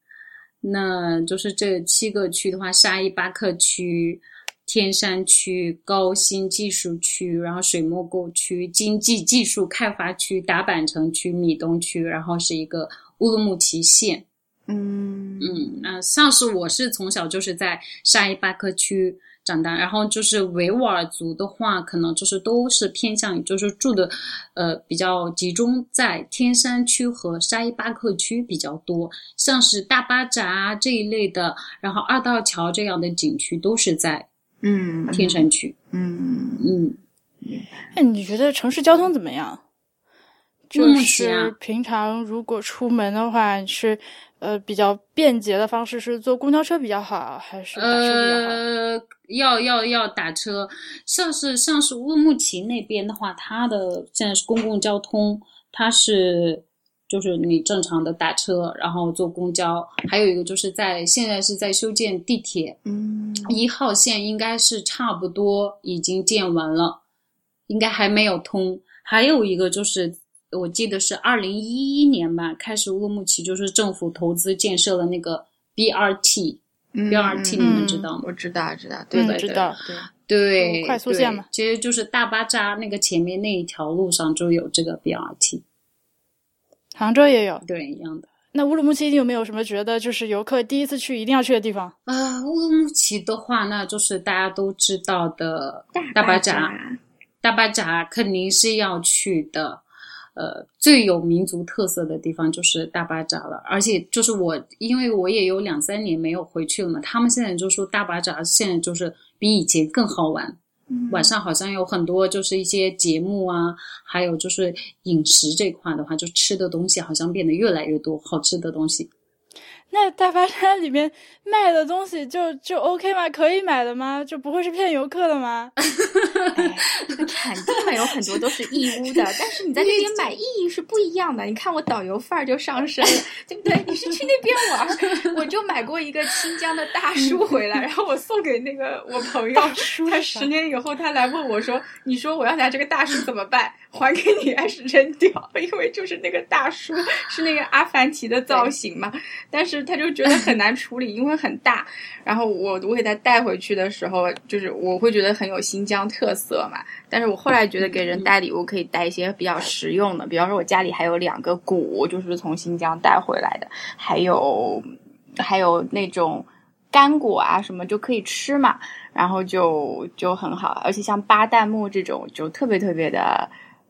那就是这七个区的话：沙依巴克区、天山区、高新技术区，然后水墨沟区、经济技术开发区、达坂城区、米东区，然后是一个乌鲁木齐县。嗯嗯，那像是我是从小就是在沙依巴克区长大。然后就是维吾尔族的话，可能就是都是偏向于就是住的，呃，比较集中在天山区和沙依巴克区比较多，像是大巴扎这一类的，然后二道桥这样的景区都是在嗯天山区。嗯嗯，那你觉得城市交通怎么样？就是平常如果出门的话，是呃比较便捷的方式是坐公交车比较好，还是打车比较好？呃，要要要打车。像是像是乌鲁木齐那边的话，它的现在是公共交通，它是就是你正常的打车，然后坐公交。还有一个就是在现在是在修建地铁，嗯，一号线应该是差不多已经建完了，应该还没有通。还有一个就是。我记得是二零一一年吧，开始乌鲁木齐就是政府投资建设了那个 BRT，BRT 你们知道吗？我知道，知道，对知道，对对，快速线嘛。其实就是大巴扎那个前面那一条路上就有这个 BRT，杭州也有，对，一样的。那乌鲁木齐有没有什么觉得就是游客第一次去一定要去的地方啊？乌鲁木齐的话，那就是大家都知道的大巴扎，大巴扎肯定是要去的。呃，最有民族特色的地方就是大巴扎了，而且就是我，因为我也有两三年没有回去了嘛，他们现在就说大巴扎现在就是比以前更好玩，晚上好像有很多就是一些节目啊，还有就是饮食这块的话，就吃的东西好像变得越来越多，好吃的东西。那大巴山里面卖的东西就就 OK 吗？可以买的吗？就不会是骗游客的吗？这 个肯定有很多都是义乌的，但是你在那边买意义是不一样的。你看我导游范儿就上身了，对不对？你是去那边玩，我就买过一个新疆的大叔回来，然后我送给那个我朋友，他十年以后他来问我说：“你说我要拿这个大叔怎么办？还给你还是扔掉？因为就是那个大叔是那个阿凡提的造型嘛，但是。”他就觉得很难处理，因为很大。然后我我给他带回去的时候，就是我会觉得很有新疆特色嘛。但是我后来觉得给人带礼物可以带一些比较实用的，比方说我家里还有两个鼓，就是从新疆带回来的，还有还有那种干果啊什么就可以吃嘛，然后就就很好。而且像巴旦木这种就特别特别的。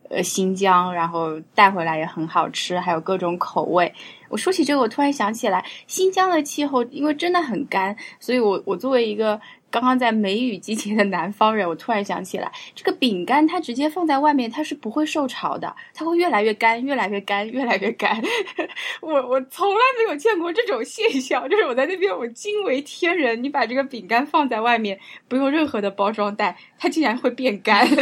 呃，新疆，然后带回来也很好吃，还有各种口味。我说起这个，我突然想起来，新疆的气候因为真的很干，所以我我作为一个刚刚在梅雨季节的南方人，我突然想起来，这个饼干它直接放在外面，它是不会受潮的，它会越来越干，越来越干，越来越干。我我从来没有见过这种现象，就是我在那边我惊为天人。你把这个饼干放在外面，不用任何的包装袋，它竟然会变干。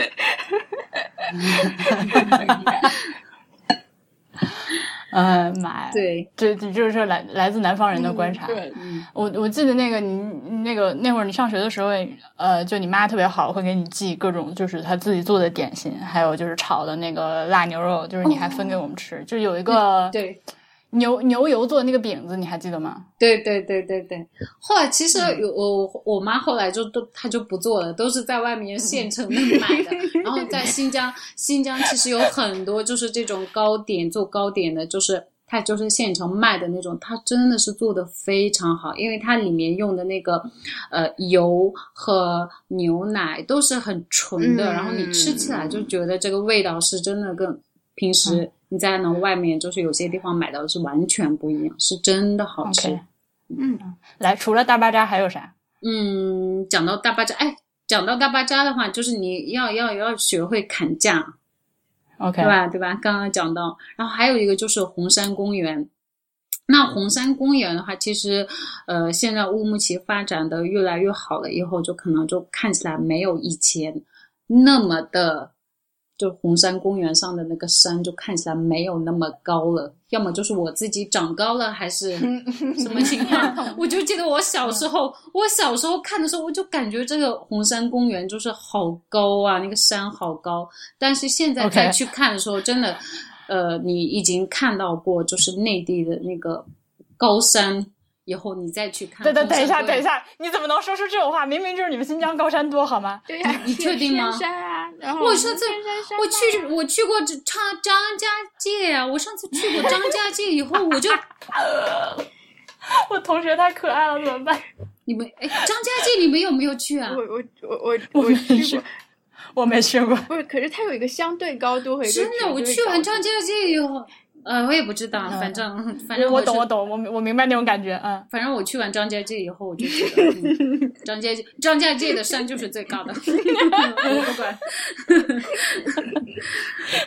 嗯，妈呀！对，这这就是来来自南方人的观察。对，我我记得那个你那个那会儿你上学的时候，呃，就你妈特别好，会给你寄各种就是她自己做的点心，还有就是炒的那个辣牛肉，就是你还分给我们吃，就有一个对。牛牛油做的那个饼子，你还记得吗？对对对对对。后来其实有我我妈后来就都她就不做了，都是在外面现成的买的。然后在新疆，新疆其实有很多就是这种糕点做糕点的，就是它就是现成卖的那种，它真的是做的非常好，因为它里面用的那个呃油和牛奶都是很纯的，然后你吃起来就觉得这个味道是真的跟平时。你在那外面就是有些地方买到的是完全不一样，是真的好吃。嗯，来，除了大巴扎还有啥？嗯，讲到大巴扎，哎，讲到大巴扎的话，就是你要要要学会砍价，OK，对吧？对吧？刚刚讲到，然后还有一个就是红山公园。那红山公园的话，其实呃，现在乌鲁木齐发展的越来越好了，以后就可能就看起来没有以前那么的。就红山公园上的那个山，就看起来没有那么高了。要么就是我自己长高了，还是 什么情况？我就记得我小时候，我小时候看的时候，我就感觉这个红山公园就是好高啊，那个山好高。但是现在再去看的时候，真的，呃，你已经看到过，就是内地的那个高山。以后你再去看。等等等一下，等一下，你怎么能说出这种话？明明就是你们新疆高山多，好吗？对呀，你确定吗？山啊，然后我上次我去我去过这张张家界啊，我上次去过张家界以后，我就 我同学太可爱了，怎么办？你们哎，张家界你们有没有去啊？我我我我我去过，我没去过。不是，可是它有一个相对高度和真的，我去完张家界以后。呃，我也不知道，反正反正我懂，我懂，我我明白那种感觉，嗯，反正我去完张家界以后，我就觉得张家界张家界的山就是最高的，我不管。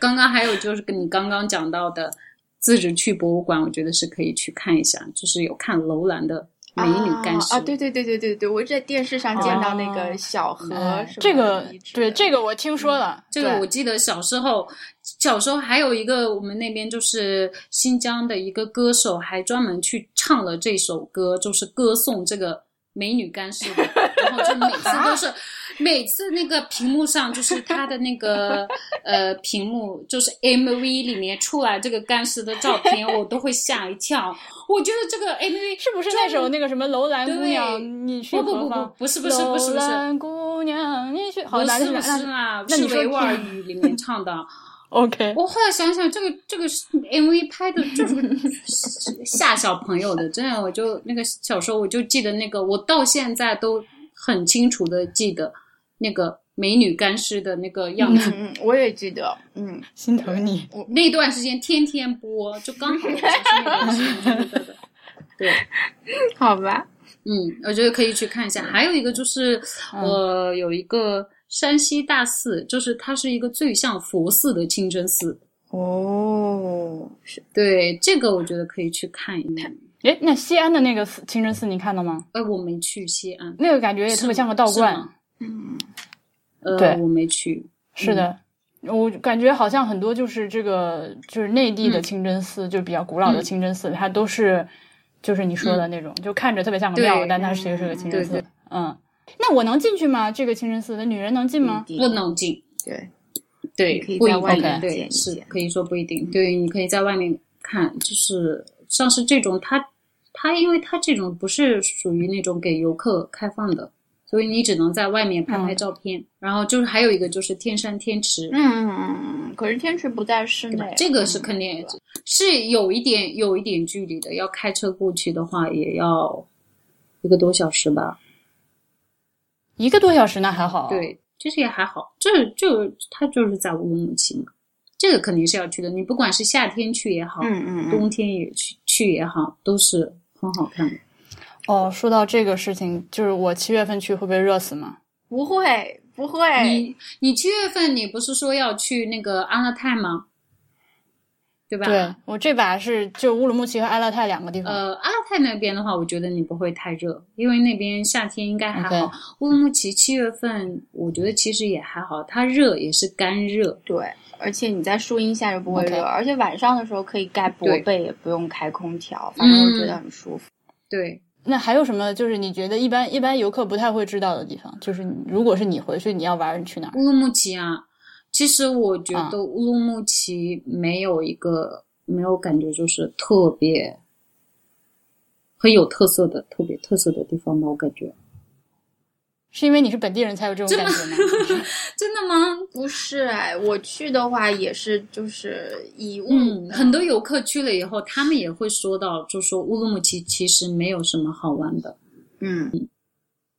刚刚还有就是跟你刚刚讲到的自治区博物馆，我觉得是可以去看一下，就是有看楼兰的。美女干尸啊！对对对对对对，我在电视上见到那个小何，这个对这个我听说了。这个我记得小时候，小时候还有一个我们那边就是新疆的一个歌手，还专门去唱了这首歌，就是歌颂这个美女干尸，然后就每次都是。每次那个屏幕上就是他的那个呃屏幕，就是 MV 里面出来这个干尸的照片，我都会吓一跳。我觉得这个 MV 是不是那首那个什么楼兰姑娘？你去不不不不不是不是不是不是楼兰姑娘，你去好难是不是啊？是维吾尔语里面唱的。OK，我后来想想，这个这个 MV 拍的就是 吓小朋友的，真的，我就那个小时候我就记得那个，我到现在都很清楚的记得。那个美女干尸的那个样子，嗯，我也记得，嗯，心疼你。我那段时间天天播，就刚好就是那个 对，好吧，嗯，我觉得可以去看一下。还有一个就是，呃，有一个山西大寺，就是它是一个最像佛寺的清真寺。哦，是对，这个我觉得可以去看一看。哎，那西安的那个寺清真寺你看到吗？哎，我没去西安，那个感觉也特别像个道观。嗯，呃，我没去。是的，我感觉好像很多就是这个，就是内地的清真寺，就比较古老的清真寺，它都是就是你说的那种，就看着特别像个庙，但它其实是个清真寺。嗯，那我能进去吗？这个清真寺的女人能进吗？不能进。对，对，可以在外面对，是可以说不一定。对，你可以在外面看，就是像是这种，它它因为它这种不是属于那种给游客开放的。所以你只能在外面拍拍照片，然后就是还有一个就是天山天池，嗯嗯嗯嗯，可是天池不在室内，这个是肯定是有一点有一点距离的，要开车过去的话也要一个多小时吧，一个多小时那还好，对，其实也还好，这就它就是在乌鲁木齐嘛，这个肯定是要去的，你不管是夏天去也好，嗯嗯，冬天也去去也好，都是很好看的。哦，说到这个事情，就是我七月份去会不会热死吗？不会，不会。你你七月份你不是说要去那个阿勒泰吗？对吧？对我这把是就乌鲁木齐和阿勒泰两个地方。呃，阿勒泰那边的话，我觉得你不会太热，因为那边夏天应该还好。乌鲁木齐七月份，我觉得其实也还好，它热也是干热。对，而且你在树荫下就不会热，而且晚上的时候可以盖薄被，也不用开空调，反正我觉得很舒服。对。那还有什么？就是你觉得一般一般游客不太会知道的地方？就是如果是你回去，你要玩，你去哪儿？乌鲁木齐啊，其实我觉得乌鲁木齐没有一个没有感觉，就是特别很有特色的、特别特色的地方吧，我感觉。是因为你是本地人才有这种感觉吗？真的吗？不是哎，我去的话也是，就是以嗯，很多游客去了以后，他们也会说到，就说乌鲁木齐其实没有什么好玩的。嗯，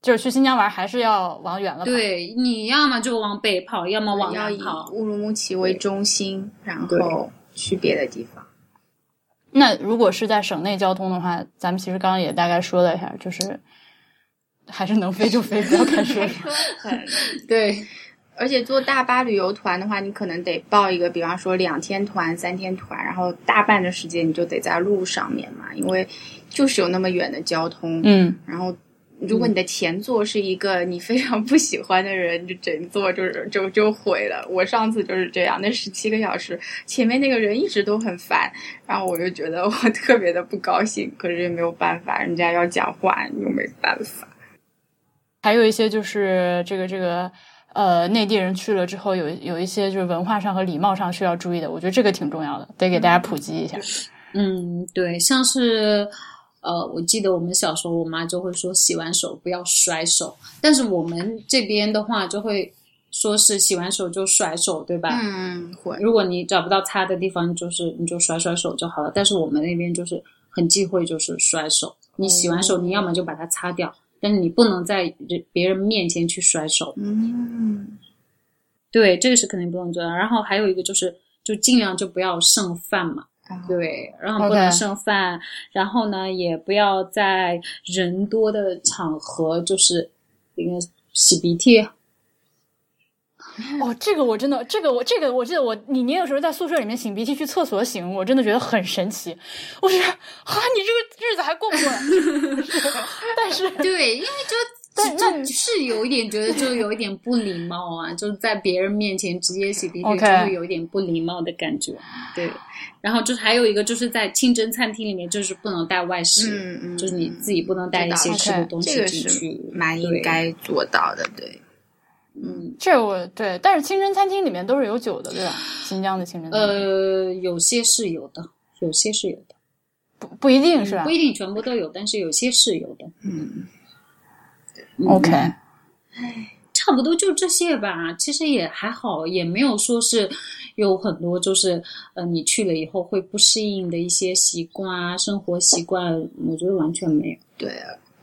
就是去新疆玩还是要往远了跑。对，你要么就往北跑，要么往南跑。乌鲁木齐为中心，然后去别的地方。那如果是在省内交通的话，咱们其实刚刚也大概说了一下，就是。还是能飞就飞，不要开车。很 对，而且坐大巴旅游团的话，你可能得报一个，比方说两天团、三天团，然后大半的时间你就得在路上面嘛，因为就是有那么远的交通。嗯，然后如果你的前座是一个你非常不喜欢的人，就整座就是就就毁了。我上次就是这样，那十七个小时，前面那个人一直都很烦，然后我就觉得我特别的不高兴，可是也没有办法，人家要讲话，你又没办法。还有一些就是这个这个呃，内地人去了之后，有有一些就是文化上和礼貌上需要注意的，我觉得这个挺重要的，得给大家普及一下。嗯，对，像是呃，我记得我们小时候，我妈就会说洗完手不要甩手，但是我们这边的话就会说是洗完手就甩手，对吧？嗯，会。如果你找不到擦的地方，就是你就甩甩手就好了。但是我们那边就是很忌讳就是甩手，你洗完手你要么就把它擦掉。但是你不能在人别人面前去甩手。嗯，对，这个是肯定不能做的。然后还有一个就是，就尽量就不要剩饭嘛。对，然后不能剩饭，然后呢，也不要在人多的场合，就是那个洗鼻涕。哦，这个我真的，这个我这个我记得我你你有时候在宿舍里面擤鼻涕去厕所擤，我真的觉得很神奇。我觉得啊，你这个日子还过不过来？但是对，因为就。但那是有一点觉得，就有一点不礼貌啊，就是在别人面前直接洗鼻涕，就会有一点不礼貌的感觉。对，然后就是还有一个，就是在清真餐厅里面，就是不能带外食，嗯嗯，就是你自己不能带一些吃的东西进去，蛮应该做到的。对，嗯，这我对，但是清真餐厅里面都是有酒的，对吧？新疆的清真，呃，有些是有的，有些是有的，不不一定是吧？不一定全部都有，但是有些是有的，嗯。OK，哎，差不多就这些吧。其实也还好，也没有说是有很多，就是呃，你去了以后会不适应的一些习惯啊，生活习惯，我觉得完全没有。对，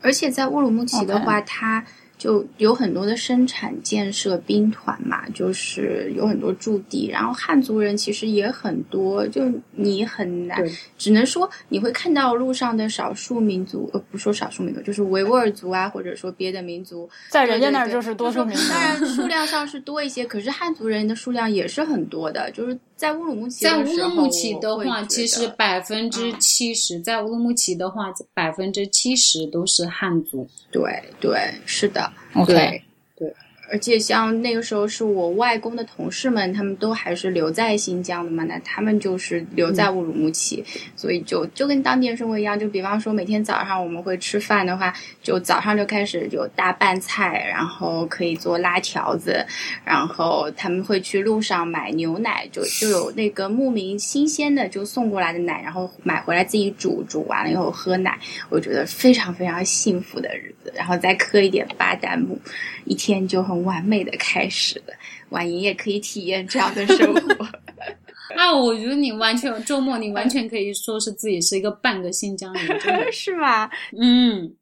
而且在乌鲁木齐的话，它。就有很多的生产建设兵团嘛，就是有很多驻地，然后汉族人其实也很多，就你很难，只能说你会看到路上的少数民族，呃，不说少数民族，就是维吾尔族啊，或者说别的民族，在人家那儿就是多数民族，当然数量上是多一些，可是汉族人的数量也是很多的，就是在乌鲁木齐，在乌鲁木齐的话，其实百分之七十，在乌鲁木齐的话，百分之七十都是汉族，对对，是的。对。而且像那个时候是我外公的同事们，他们都还是留在新疆的嘛，那他们就是留在乌鲁木齐，所以就就跟当地人生活一样。就比方说每天早上我们会吃饭的话，就早上就开始有大拌菜，然后可以做拉条子，然后他们会去路上买牛奶，就就有那个牧民新鲜的就送过来的奶，然后买回来自己煮，煮完了以后喝奶，我觉得非常非常幸福的日子，然后再磕一点巴旦木，一天就很。完美的开始了，婉莹也可以体验这样的生活。那，我觉得你完全周末，你完全可以说是自己是一个半个新疆人，是吧？嗯，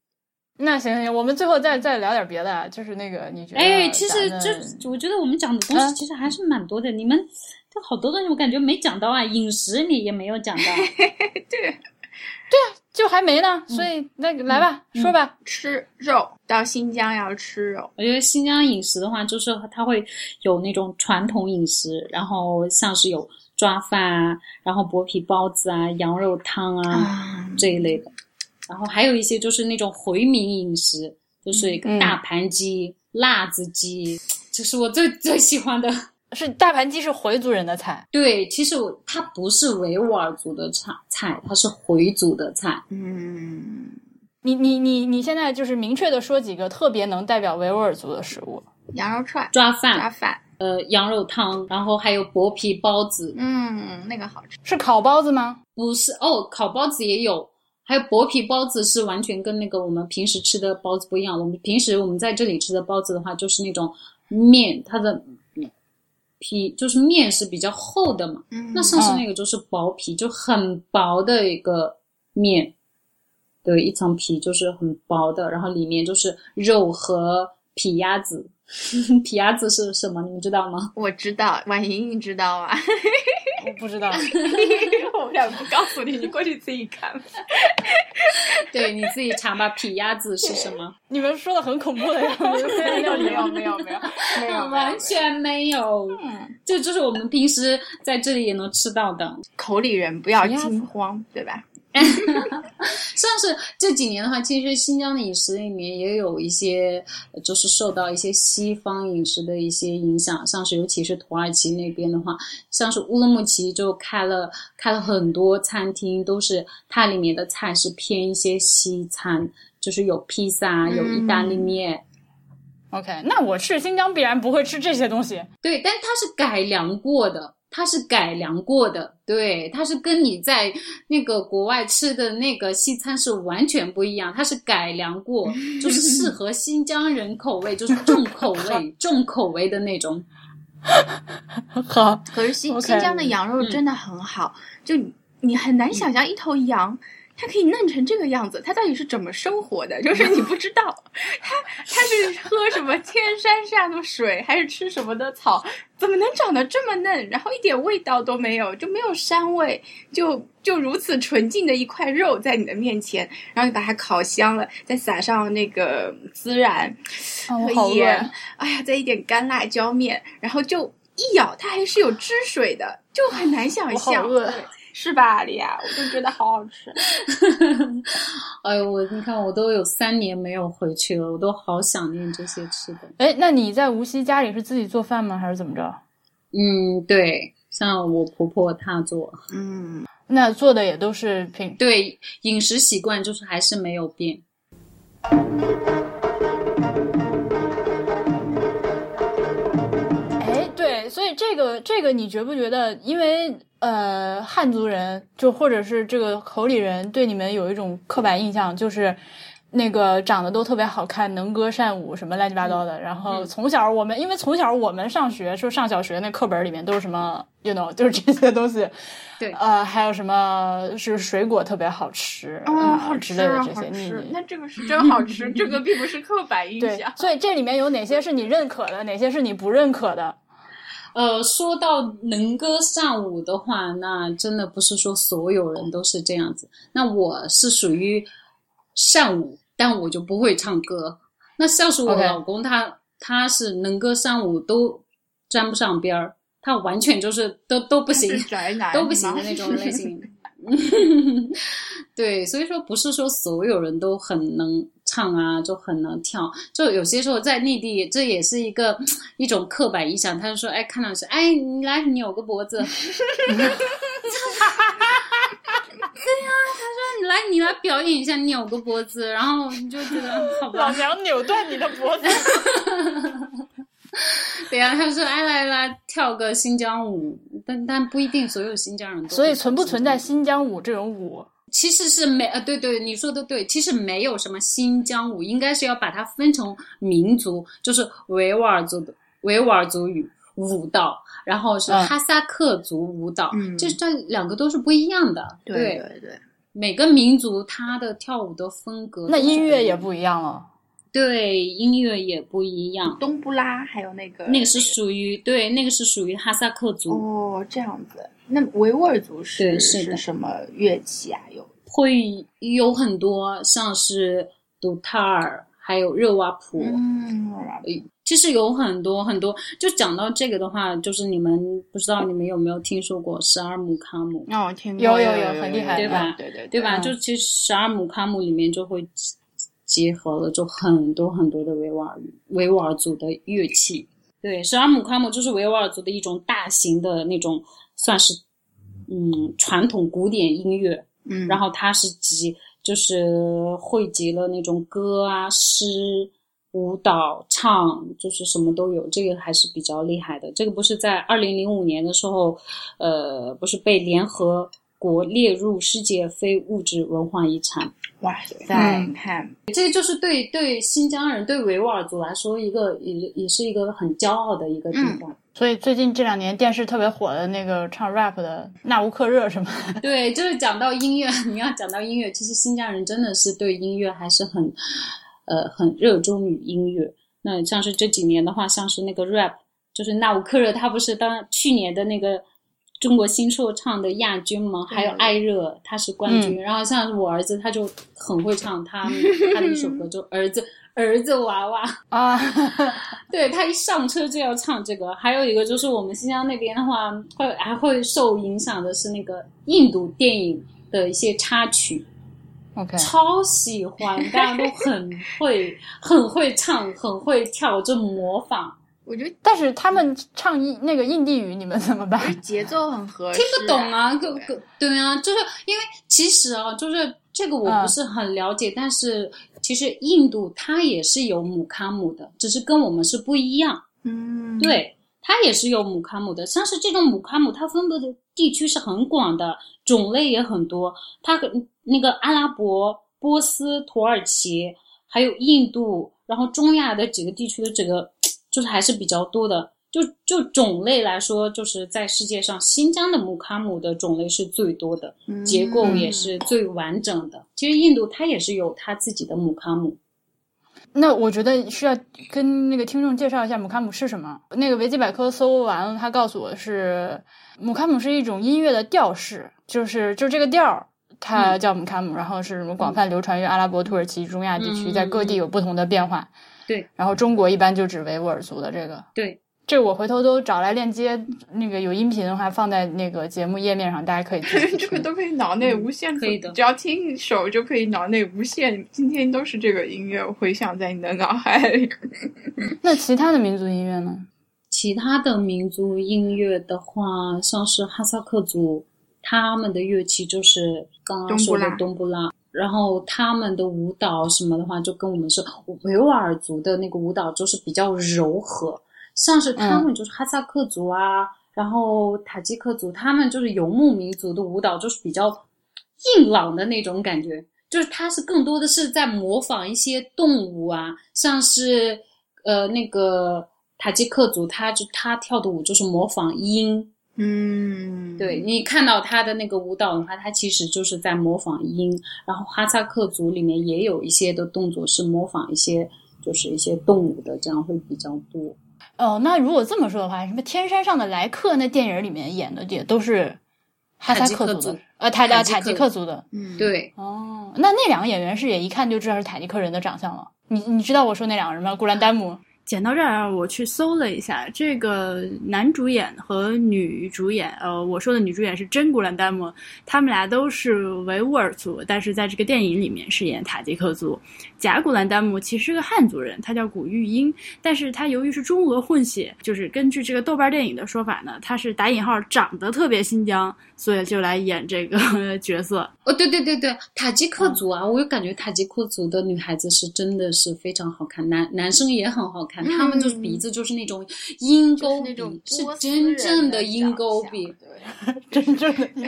那行行，我们最后再再聊点别的，就是那个你觉得？哎，其实就我觉得我们讲的东西其实还是蛮多的，你们这好多东西我感觉没讲到啊，饮食你也没有讲到，对，对啊。就还没呢，所以那来吧，说吧，吃肉到新疆要吃肉。我觉得新疆饮食的话，就是它会有那种传统饮食，然后像是有抓饭啊，然后薄皮包子啊，羊肉汤啊这一类的，然后还有一些就是那种回民饮食，就是一个大盘鸡、辣子鸡，这是我最 最喜欢的。是大盘鸡是回族人的菜，对，其实它不是维吾尔族的菜，菜它是回族的菜。嗯，你你你你现在就是明确的说几个特别能代表维吾尔族的食物：羊肉串、抓饭、抓饭，呃，羊肉汤，然后还有薄皮包子。嗯，那个好吃。是烤包子吗？不是哦，烤包子也有，还有薄皮包子是完全跟那个我们平时吃的包子不一样。我们平时我们在这里吃的包子的话，就是那种面，它的。皮就是面是比较厚的嘛，那上次那个就是薄皮，就很薄的一个面，对，一层皮就是很薄的，然后里面就是肉和皮鸭子。皮鸭子是什么？你们知道吗？我知道，婉莹你知道吗？我不知道，我们俩不告诉你，你过去自己看。对，你自己查吧。皮鸭子是什么？你们说的很恐怖的样子，没有没有没有没有没有，完全没有。嗯，这就是我们平时在这里也能吃到的。口里人不要惊慌，对吧？像是这几年的话，其实新疆的饮食里面也有一些，就是受到一些西方饮食的一些影响。像是尤其是土耳其那边的话，像是乌鲁木齐就开了开了很多餐厅，都是它里面的菜是偏一些西餐，就是有披萨，有意大利面。OK，那我去新疆必然不会吃这些东西。对，但它是改良过的。它是改良过的，对，它是跟你在那个国外吃的那个西餐是完全不一样，它是改良过，就是适合新疆人口味，就是重口味、重口味的那种。好，可是新新疆的羊肉真的很好，就你很难想象一头羊它可以嫩成这个样子，它到底是怎么生活的？就是你不知道，它它是喝什么天山下的水，还是吃什么的草？怎么能长得这么嫩？然后一点味道都没有，就没有膻味，就就如此纯净的一块肉在你的面前，然后你把它烤香了，再撒上那个孜然和盐，哎呀，再一点干辣椒面，然后就一咬，它还是有汁水的，就很难想象。是吧，李亚？我就觉得好好吃。哎呦，我你看，我都有三年没有回去了，我都好想念这些吃的。哎，那你在无锡家里是自己做饭吗？还是怎么着？嗯，对，像我婆婆她做。嗯，那做的也都是平。对，饮食习惯就是还是没有变。哎，对，所以这个这个，你觉不觉得？因为。呃，汉族人就或者是这个口里人对你们有一种刻板印象，就是那个长得都特别好看，能歌善舞，什么乱七八糟的。然后从小我们，因为从小我们上学，说上小学那课本里面都是什么，you know，就是这些东西。对，呃，还有什么是水果特别好吃啊之类的这些。秘密。那这个是真好吃，这个并不是刻板印象。所以这里面有哪些是你认可的，哪些是你不认可的？呃，说到能歌善舞的话，那真的不是说所有人都是这样子。那我是属于善舞，但我就不会唱歌。那像是我老公，他他是能歌善舞都沾不上边儿，他完全就是都都不行，都不行的那种类型。对，所以说不是说所有人都很能唱啊，就很能跳。就有些时候在内地，这也是一个一种刻板印象。他就说：“哎，看到是哎，你来扭个脖子。”对呀，他说：“你来，你来表演一下，扭个脖子。”然后你就觉得，好吧，老娘扭断你的脖子。对呀，他说：“哎，来来，跳个新疆舞。”但但不一定所有新疆人都。所以存不存在新疆舞这种舞？其实是没呃，对对，你说的对，其实没有什么新疆舞，应该是要把它分成民族，就是维吾尔族的维吾尔族语舞蹈，然后是哈萨克族舞蹈，就是这两个都是不一样的。对对对，每个民族它的跳舞的风格，那音乐也不一样了。对，音乐也不一样。冬不拉还有那个，那个是属于对，那个是属于哈萨克族。哦，这样子。那维吾尔族是是什么乐器啊？有会有很多，像是杜塔尔，还有热瓦普。嗯，其实有很多很多。就讲到这个的话，就是你们不知道你们有没有听说过十二木卡姆？哦，听过有有有，很厉害，对吧？对对对吧？就其实十二木卡姆里面就会。结合了就很多很多的维吾尔维吾尔族的乐器，对，十二木卡姆就是维吾尔族的一种大型的那种，算是嗯传统古典音乐，嗯，然后它是集就是汇集了那种歌啊、诗、舞蹈、唱，就是什么都有，这个还是比较厉害的。这个不是在二零零五年的时候，呃，不是被联合。国列入世界非物质文化遗产。哇塞！看，这就是对对新疆人、对维吾尔族来说，一个也也是一个很骄傲的一个地方。所以最近这两年电视特别火的那个唱 rap 的纳吾克热是吗？对，就是讲到音乐，你要讲到音乐，其实新疆人真的是对音乐还是很呃很热衷于音乐。那像是这几年的话，像是那个 rap，就是纳吾克热，他不是当去年的那个。中国新说唱的亚军吗？还有艾热，他是冠军。然后像我儿子，他就很会唱他 他的一首歌，就儿子儿子娃娃啊，对他一上车就要唱这个。还有一个就是我们新疆那边的话，会还会受影响的是那个印度电影的一些插曲，OK，超喜欢，大家都很会很会唱，很会跳，就模仿。我觉得，但是他们唱印那个印地语，你们怎么办？节奏很合适，听不懂啊，个个对啊，就是因为其实啊，就是这个我不是很了解，但是其实印度它也是有姆卡姆的，只是跟我们是不一样。嗯，对，它也是有姆卡姆的，像是这种姆卡姆，它分布的地区是很广的，种类也很多。它那个阿拉伯、波斯、土耳其，还有印度，然后中亚的几个地区的这个。就是还是比较多的，就就种类来说，就是在世界上，新疆的木卡姆的种类是最多的，结构也是最完整的。其实印度它也是有它自己的木卡姆。那我觉得需要跟那个听众介绍一下姆卡姆是什么。那个维基百科搜完了，他告诉我是姆卡姆是一种音乐的调式，就是就这个调儿，它叫姆卡姆，然后是什么广泛流传于阿拉伯、土耳其、中亚地区，在各地有不同的变化。对，然后中国一般就指维吾尔族的这个。对。这我回头都找来链接，那个有音频的话放在那个节目页面上，大家可以这个都可以脑内无限可以的，只要听一首就可以脑内无限，今天都是这个音乐回响在你的脑海里。那其他的民族音乐呢？其他的民族音乐的话，像是哈萨克族，他们的乐器就是刚刚说的冬不拉，然后他们的舞蹈什么的话，就跟我们是维吾尔族的那个舞蹈就是比较柔和。像是他们就是哈萨克族啊，然后塔吉克族，他们就是游牧民族的舞蹈，就是比较硬朗的那种感觉，就是它是更多的是在模仿一些动物啊，像是呃那个塔吉克族，他就他跳的舞就是模仿鹰，嗯，对你看到他的那个舞蹈的话，他其实就是在模仿鹰，然后哈萨克族里面也有一些的动作是模仿一些就是一些动物的，这样会比较多。哦，那如果这么说的话，什么《天山上的来客》那电影里面演的也都是哈萨克族的，呃，塔塔塔吉克族的。嗯，对。哦，那那两个演员是也一看就知道是塔吉克人的长相了。你你知道我说那两个人吗？古兰丹姆。剪到这儿，我去搜了一下，这个男主演和女主演，呃，我说的女主演是真古兰丹姆，他们俩都是维吾尔族，但是在这个电影里面饰演塔吉克族。假古兰丹姆其实是个汉族人，他叫古玉英，但是他由于是中俄混血，就是根据这个豆瓣电影的说法呢，他是打引号长得特别新疆，所以就来演这个 角色。哦，对对对对，塔吉克族啊，我就感觉塔吉克族的女孩子是真的是非常好看，男男生也很好看。他们就是鼻子就是那种鹰钩鼻，是真正的鹰钩鼻，对真正的鹰。对，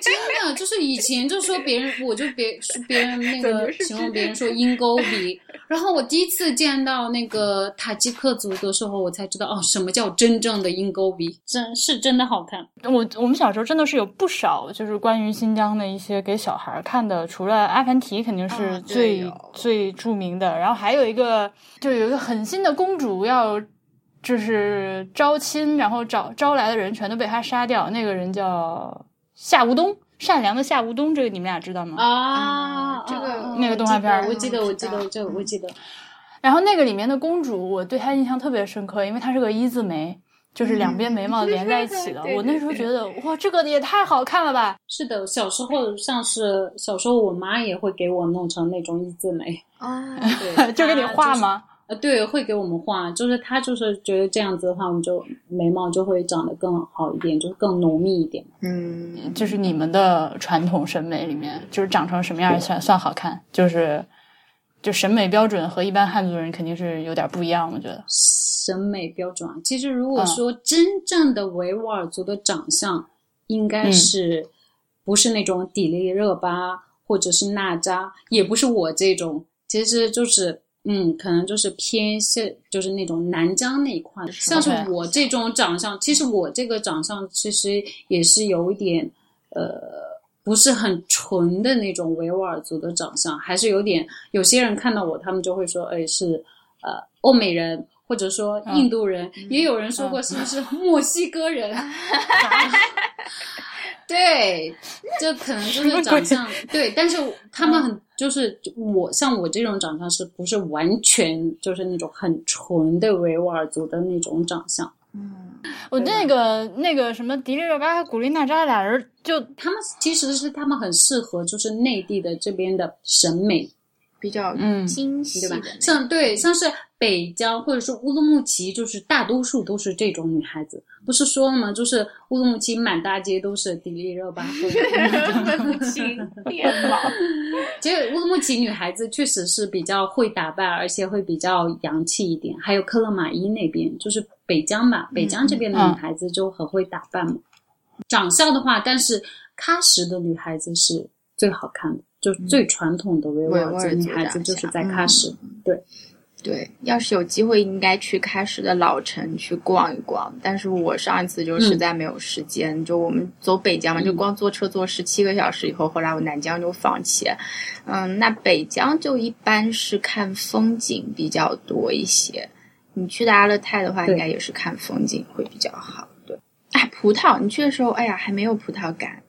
真的 就是以前就说别人，我就别说别人那个形容别人说鹰钩鼻。然后我第一次见到那个塔吉克族的时候，我才知道哦，什么叫真正的鹰钩鼻，真是真的好看。我我们小时候真的是有不少就是关于新疆的一些给小孩看的，除了阿凡提肯定是最最著名的，然后还有一个就有一个狠心的公主要就是招亲，然后找招来的人全都被他杀掉，那个人叫夏无冬。善良的夏无冬，这个你们俩知道吗？啊，这个那个动画片，我记得，我记得，这我记得。然后那个里面的公主，我对她印象特别深刻，因为她是个一字眉，就是两边眉毛连在一起的。我那时候觉得，哇，这个也太好看了吧！是的，小时候像是小时候，我妈也会给我弄成那种一字眉啊，对，就给你画吗？对，会给我们画，就是他就是觉得这样子的话，我们就眉毛就会长得更好一点，就是更浓密一点。嗯，就是你们的传统审美里面，就是长成什么样算算好看？就是就审美标准和一般汉族人肯定是有点不一样，我觉得。审美标准，其实如果说真正的维吾尔族的长相，应该是不是那种迪丽热巴或者是娜扎，也不是我这种，其实就是。嗯，可能就是偏是就是那种南疆那一块，像是我这种长相，其实我这个长相其实也是有一点，呃，不是很纯的那种维吾尔族的长相，还是有点。有些人看到我，他们就会说，哎，是呃欧美人，或者说印度人，也有人说过是不是墨西哥人。对，就可能就是长相对，但是他们很就是我像我这种长相是不是完全就是那种很纯的维吾尔族的那种长相？嗯，我那个那个什么迪丽热巴和古力娜扎俩人，就他们其实是他们很适合就是内地的这边的审美。比较嗯精细，对吧？像对，像是北疆或者是乌鲁木齐，就是大多数都是这种女孩子。不是说了吗？就是乌鲁木齐满大街都是迪丽热巴。乌鲁木齐变貌。其实乌鲁木齐女孩子确实是比较会打扮，而且会比较洋气一点。还有克勒玛依那边，就是北疆嘛，北疆这边的女孩子就很会打扮嘛。长相的话，但是喀什的女孩子是最好看的。就最传统的维吾尔族女孩子就是在喀什，对。对，要是有机会，应该去喀什的老城去逛一逛。但是我上一次就实在没有时间，就我们走北疆嘛，就光坐车坐十七个小时以后，后来我南疆就放弃。嗯，那北疆就一般是看风景比较多一些。你去的阿勒泰的话，应该也是看风景会比较好。对，哎，葡萄，你去的时候，哎呀，还没有葡萄干，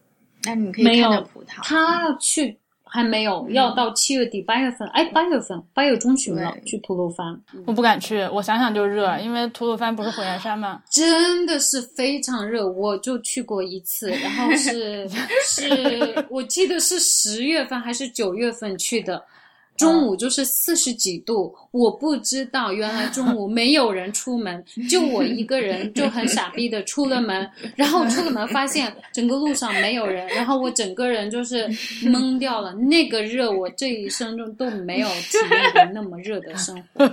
那你可以看到葡萄。他去。还没有，要到七月底八月份，哎，八月份八月中旬了，去吐鲁番。我不敢去，我想想就热，因为吐鲁番不是火焰山吗？真的是非常热，我就去过一次，然后是 是，我记得是十月份还是九月份去的。中午就是四十几度，我不知道原来中午没有人出门，就我一个人就很傻逼的出了门，然后出了门发现整个路上没有人，然后我整个人就是懵掉了。那个热，我这一生中都没有体验过那么热的生活。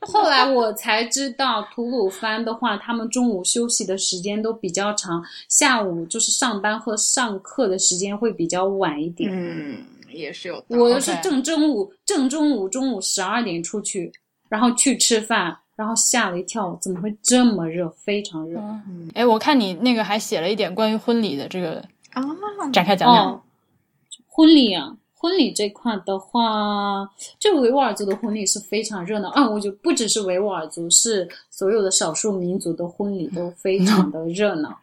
后来我才知道，吐鲁番的话，他们中午休息的时间都比较长，下午就是上班和上课的时间会比较晚一点。嗯。也是有，我是正中午，正中午，中午十二点出去，然后去吃饭，然后吓了一跳，怎么会这么热？非常热。哎，我看你那个还写了一点关于婚礼的这个啊，展开讲讲。婚礼啊，婚礼这块的话，就维吾尔族的婚礼是非常热闹啊。我就不只是维吾尔族，是所有的少数民族的婚礼都非常的热闹。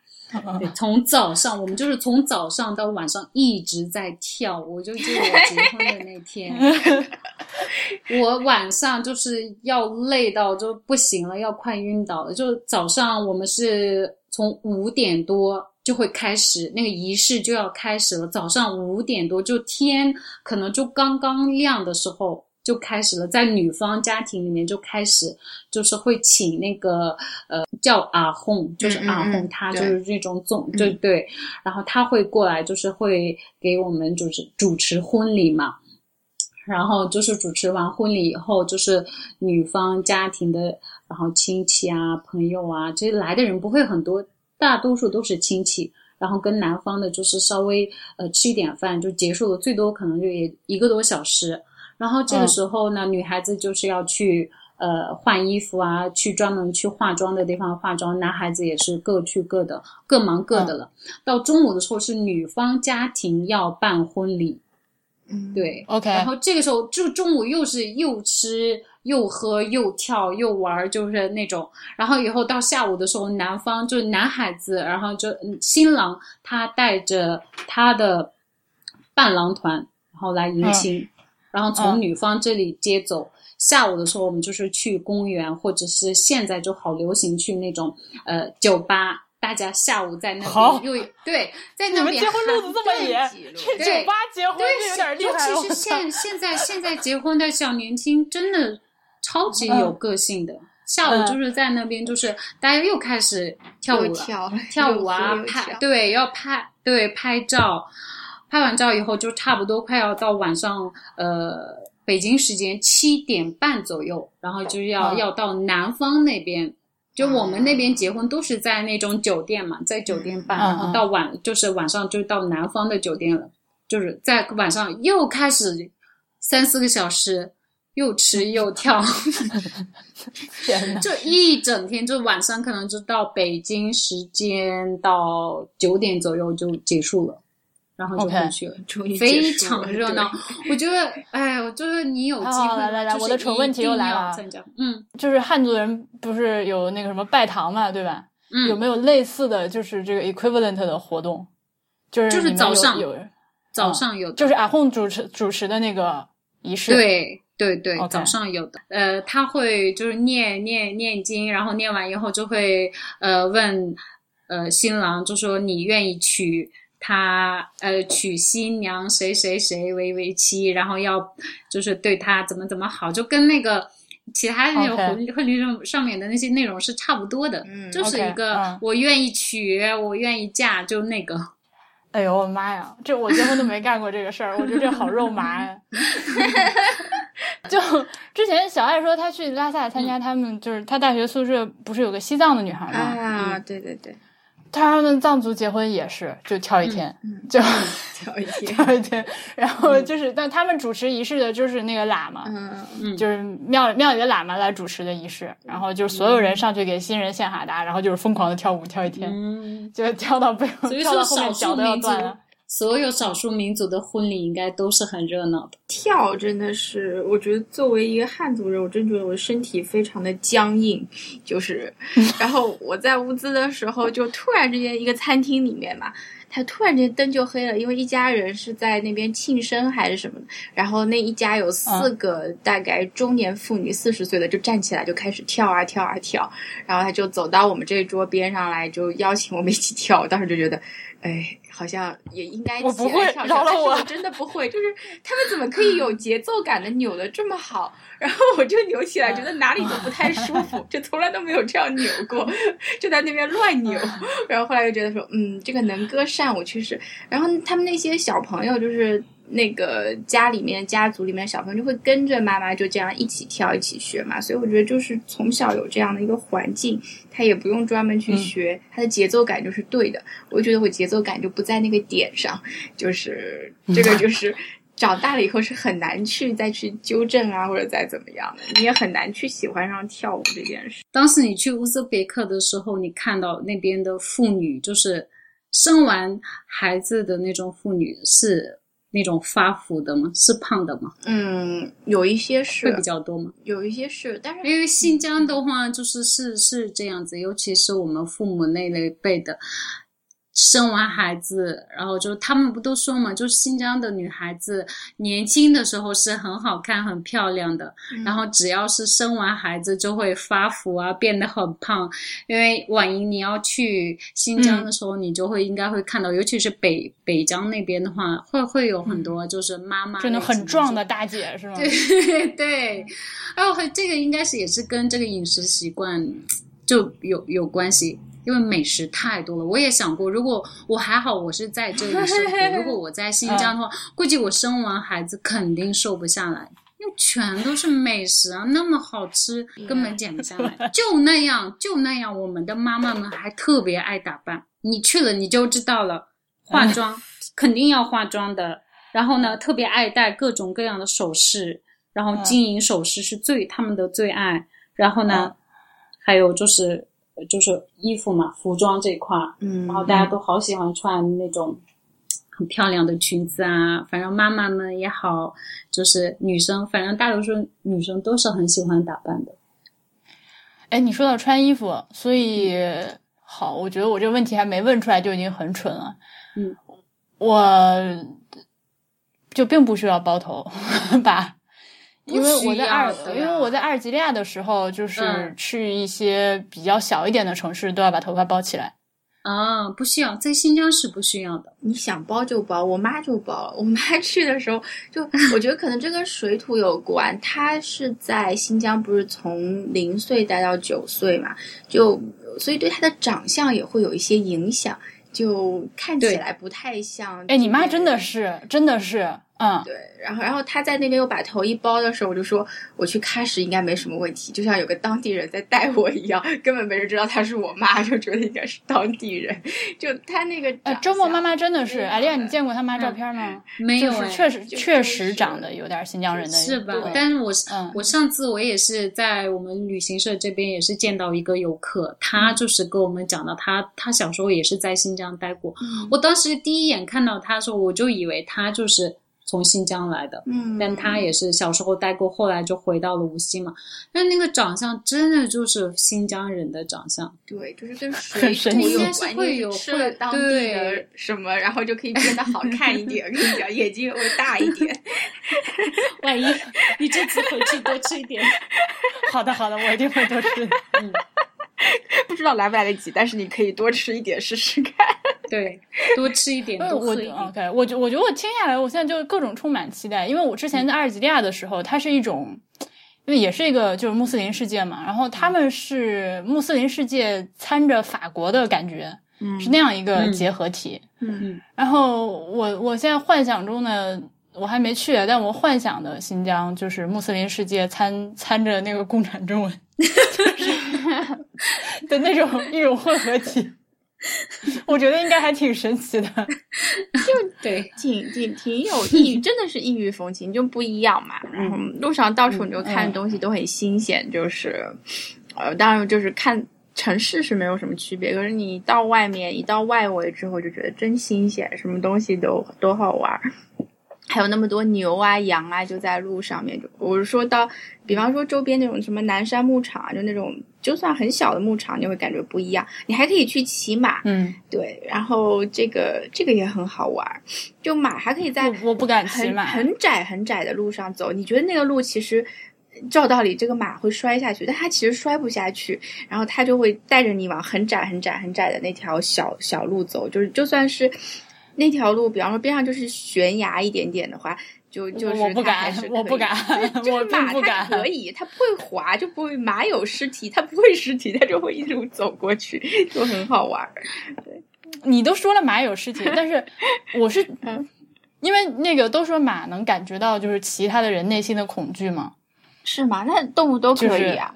对，从早上我们就是从早上到晚上一直在跳。我就记得我结婚的那天，我晚上就是要累到就不行了，要快晕倒了。就早上我们是从五点多就会开始那个仪式就要开始了，早上五点多就天可能就刚刚亮的时候。就开始了，在女方家庭里面就开始，就是会请那个呃叫阿訇，就是阿訇，他就是这种总对对，然后他会过来，就是会给我们就是主持婚礼嘛，然后就是主持完婚礼以后，就是女方家庭的，然后亲戚啊、朋友啊，其实来的人不会很多，大多数都是亲戚，然后跟男方的就是稍微呃吃一点饭就结束了，最多可能就也一个多小时。然后这个时候呢，女孩子就是要去呃换衣服啊，去专门去化妆的地方化妆。男孩子也是各去各的，各忙各的了。到中午的时候是女方家庭要办婚礼，嗯，对，OK。然后这个时候就中午又是又吃又喝又跳又玩，就是那种。然后以后到下午的时候，男方就男孩子，然后就新郎他带着他的伴郎团，然后来迎亲。然后从女方这里接走，下午的时候我们就是去公园，或者是现在就好流行去那种呃酒吧，大家下午在那边又对在那边。你们结婚路子这么野，去酒吧结婚就有点厉害尤其是现 现在现在结婚的小年轻，真的超级有个性的。下午就是在那边，就是大家又开始跳舞了，跳舞啊，拍对要拍对拍照。拍完照以后，就差不多快要到晚上，呃，北京时间七点半左右，然后就要要到南方那边，就我们那边结婚都是在那种酒店嘛，在酒店办，然后到晚就是晚上就到南方的酒店了，就是在晚上又开始三四个小时，又吃又跳，就一整天，就晚上可能就到北京时间到九点左右就结束了。然后就回去了，非常热闹。我觉得，哎，我觉得你有机会来来来，我的蠢问题又来了。嗯，就是汉族人不是有那个什么拜堂嘛，对吧？嗯，有没有类似的就是这个 equivalent 的活动？就是就是早上有，早上有，就是阿訇主持主持的那个仪式。对对对，早上有的。呃，他会就是念念念经，然后念完以后就会呃问呃新郎，就说你愿意娶。他呃娶新娘谁谁谁为为妻，然后要就是对他怎么怎么好，就跟那个其他那种婚婚礼上上面的那些内容是差不多的，就是一个我愿意娶，我愿意嫁，就那个。哎呦我的妈呀，这我结婚都没干过这个事儿，我觉得这好肉麻呀。就之前小爱说她去拉萨参加他们就是她大学宿舍不是有个西藏的女孩吗？啊，对对对。他们藏族结婚也是就跳一天，就 跳一天，跳一天。然后就是，但他们主持仪式的就是那个喇嘛，就是庙庙里的喇嘛来主持的仪式。然后就是所有人上去给新人献哈达，然后就是疯狂的跳舞跳一天，就跳到背后，跳到后面脚都要断了。所有少数民族的婚礼应该都是很热闹的。跳真的是，我觉得作为一个汉族人，我真觉得我的身体非常的僵硬。就是，然后我在乌兹的时候，就突然之间一个餐厅里面嘛，他突然间灯就黑了，因为一家人是在那边庆生还是什么的。然后那一家有四个大概中年妇女，四十岁的就站起来就开始跳啊跳啊跳。然后他就走到我们这桌边上来，就邀请我们一起跳。我当时就觉得。哎，好像也应该我不会，饶了我，真的不会。就是他们怎么可以有节奏感的扭的这么好？然后我就扭起来，觉得哪里都不太舒服，就从来都没有这样扭过，就在那边乱扭。然后后来又觉得说，嗯，这个能歌善舞确实。然后他们那些小朋友就是。那个家里面家族里面小朋友就会跟着妈妈就这样一起跳一起学嘛，所以我觉得就是从小有这样的一个环境，他也不用专门去学，他的节奏感就是对的。我觉得我节奏感就不在那个点上，就是这个就是长大了以后是很难去再去纠正啊，或者再怎么样的，你也很难去喜欢上跳舞这件事。当时你去乌兹别克的时候，你看到那边的妇女，就是生完孩子的那种妇女是。那种发福的吗？是胖的吗？嗯，有一些是会比较多吗？有一些是，但是因为新疆的话，就是是是这样子，尤其是我们父母那一辈的。生完孩子，然后就他们不都说嘛，就是新疆的女孩子年轻的时候是很好看、很漂亮的，然后只要是生完孩子就会发福啊，变得很胖。因为婉莹，你要去新疆的时候，你就会应该会看到，尤其是北北疆那边的话，会会有很多就是妈妈，真的很壮的大姐是吗？对 对，然后这个应该是也是跟这个饮食习惯就有有关系。因为美食太多了，我也想过，如果我还好，我是在这里生活。如果我在新疆的话，估计我生完孩子肯定瘦不下来，因为全都是美食啊，那么好吃，根本减不下来。就那样，就那样，我们的妈妈们还特别爱打扮，你去了你就知道了，化妆肯定要化妆的，然后呢，特别爱戴各种各样的首饰，然后金银首饰是最他们的最爱，然后呢，还有就是。就是衣服嘛，服装这一块，嗯，然后大家都好喜欢穿那种很漂亮的裙子啊。反正妈妈们也好，就是女生，反正大多数女生都是很喜欢打扮的。哎，你说到穿衣服，所以好，我觉得我这个问题还没问出来就已经很蠢了。嗯，我就并不需要包头吧。因为我在阿尔，因为我在阿尔及利亚的时候，就是去一些比较小一点的城市，都要把头发包起来。啊，不需要，在新疆是不需要的。你想包就包，我妈就包。我妈 去的时候，就我觉得可能这跟水土有关。她是在新疆，不是从零岁待到九岁嘛，就所以对她的长相也会有一些影响，就看起来不太像。哎，你妈真的是，真的是。嗯，对，然后，然后他在那边又把头一包的时候，我就说我去喀什应该没什么问题，就像有个当地人在带我一样，根本没人知道她是我妈，就觉得应该是当地人。就他那个，呃，周末妈妈真的是，艾丽亚，你见过他妈照片吗？没有，确实确实长得有点新疆人的，是吧？但是我我上次我也是在我们旅行社这边也是见到一个游客，他就是跟我们讲到他他小时候也是在新疆待过，我当时第一眼看到他的时候，我就以为他就是。从新疆来的，嗯，但他也是小时候待过，后来就回到了无锡嘛。但那个长相真的就是新疆人的长相，对，就是跟水土有关，会有会当地的什么，然后就可以变得好看一点。跟你讲，眼睛也会大一点。万一你这次回去多吃一点，好的好的，我一定会多吃。嗯。不知道来不来得及，但是你可以多吃一点试试看。对，多吃一点，多喝一点。OK，我觉我觉得我听下来，我现在就各种充满期待，因为我之前在阿尔及利亚的时候，它是一种，因为也是一个就是穆斯林世界嘛，然后他们是穆斯林世界掺着法国的感觉，是那样一个结合体。嗯，然后我我现在幻想中的。我还没去，但我幻想的新疆就是穆斯林世界掺掺着那个共产中文，就 是的那种一种混合体。我觉得应该还挺神奇的，就对，挺挺挺有异域，真的是异域风情，就不一样嘛。然后路上到处你就看东西都很新鲜，就是呃，当然就是看城市是没有什么区别，可是你到外面一到外围之后就觉得真新鲜，什么东西都都好玩。还有那么多牛啊、羊啊，就在路上面。就我是说到，比方说周边那种什么南山牧场啊，就那种就算很小的牧场，你会感觉不一样。你还可以去骑马，嗯，对。然后这个这个也很好玩，就马还可以在我不敢骑马，很窄很窄的路上走。你觉得那个路其实照道理这个马会摔下去，但它其实摔不下去，然后它就会带着你往很窄很窄很窄的那条小小路走，就是就算是。那条路，比方说边上就是悬崖一点点的话，就就是我不敢，我不敢，就是马它可以，它不会滑，就不会马有尸体，它不会尸体，它就会一路走过去，就很好玩。对，你都说了马有尸体，但是我是 因为那个都说马能感觉到就是其他的人内心的恐惧吗？是吗？那动物都可以啊。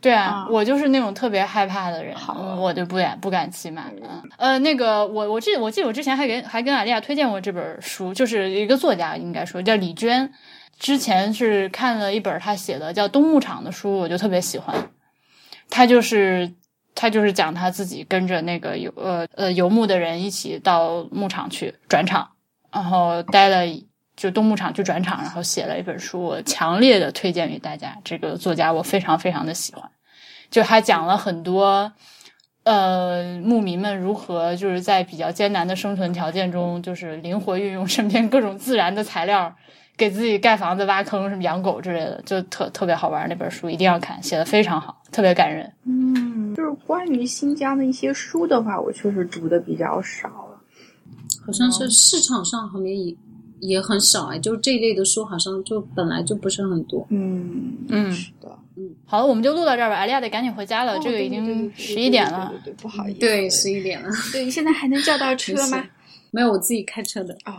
对啊，我就是那种特别害怕的人，我就不敢不敢骑马。呃，那个我我记得我记得我之前还给还跟阿丽亚推荐过这本书，就是一个作家应该说叫李娟，之前是看了一本他写的叫《冬牧场》的书，我就特别喜欢。他就是他就是讲他自己跟着那个游呃呃游牧的人一起到牧场去转场，然后待了就东牧场去转场，然后写了一本书，我强烈的推荐给大家。这个作家我非常非常的喜欢。就他讲了很多，呃，牧民们如何就是在比较艰难的生存条件中，就是灵活运用身边各种自然的材料，给自己盖房子、挖坑，什么养狗之类的，就特特别好玩。那本书一定要看，写的非常好，特别感人。嗯，就是关于新疆的一些书的话，我确实读的比较少了，好像是市场上好像也也很少哎，就这一类的书好像就本来就不是很多。嗯嗯，是的。嗯，好了，我们就录到这儿吧。艾丽亚得赶紧回家了，这个已经十一点了。对，不好意思。对，十一点了。对，现在还能叫到车吗？没有，我自己开车的。哦。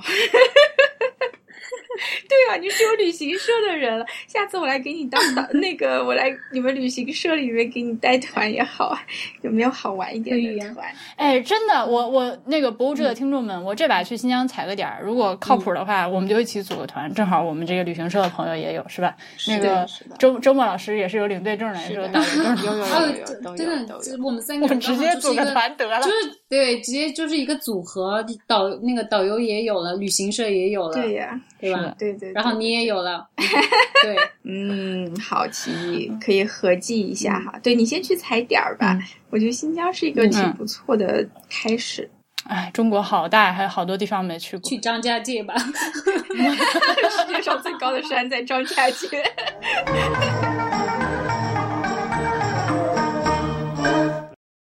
对啊，你是有旅行社的人了。下次我来给你当导，那个我来你们旅行社里面给你带团也好啊。有没有好玩一点的团？哎，真的，我我那个博物志的听众们，我这把去新疆踩个点儿，如果靠谱的话，我们就一起组个团。正好我们这个旅行社的朋友也有，是吧？那个周周末老师也是有领队证的，是吧？导游证。有有有，真的，我们三个，我们直接组个团得了。就是对，直接就是一个组合，导那个导游也有了，旅行社也有了，对呀，对吧？对对。然后你也有了，对，嗯，好奇议，可以合计一下哈。对你先去踩点儿吧，我觉得新疆是一个挺不错的开始。哎，中国好大，还有好多地方没去过。去张家界吧，世界上最高的山在张家界。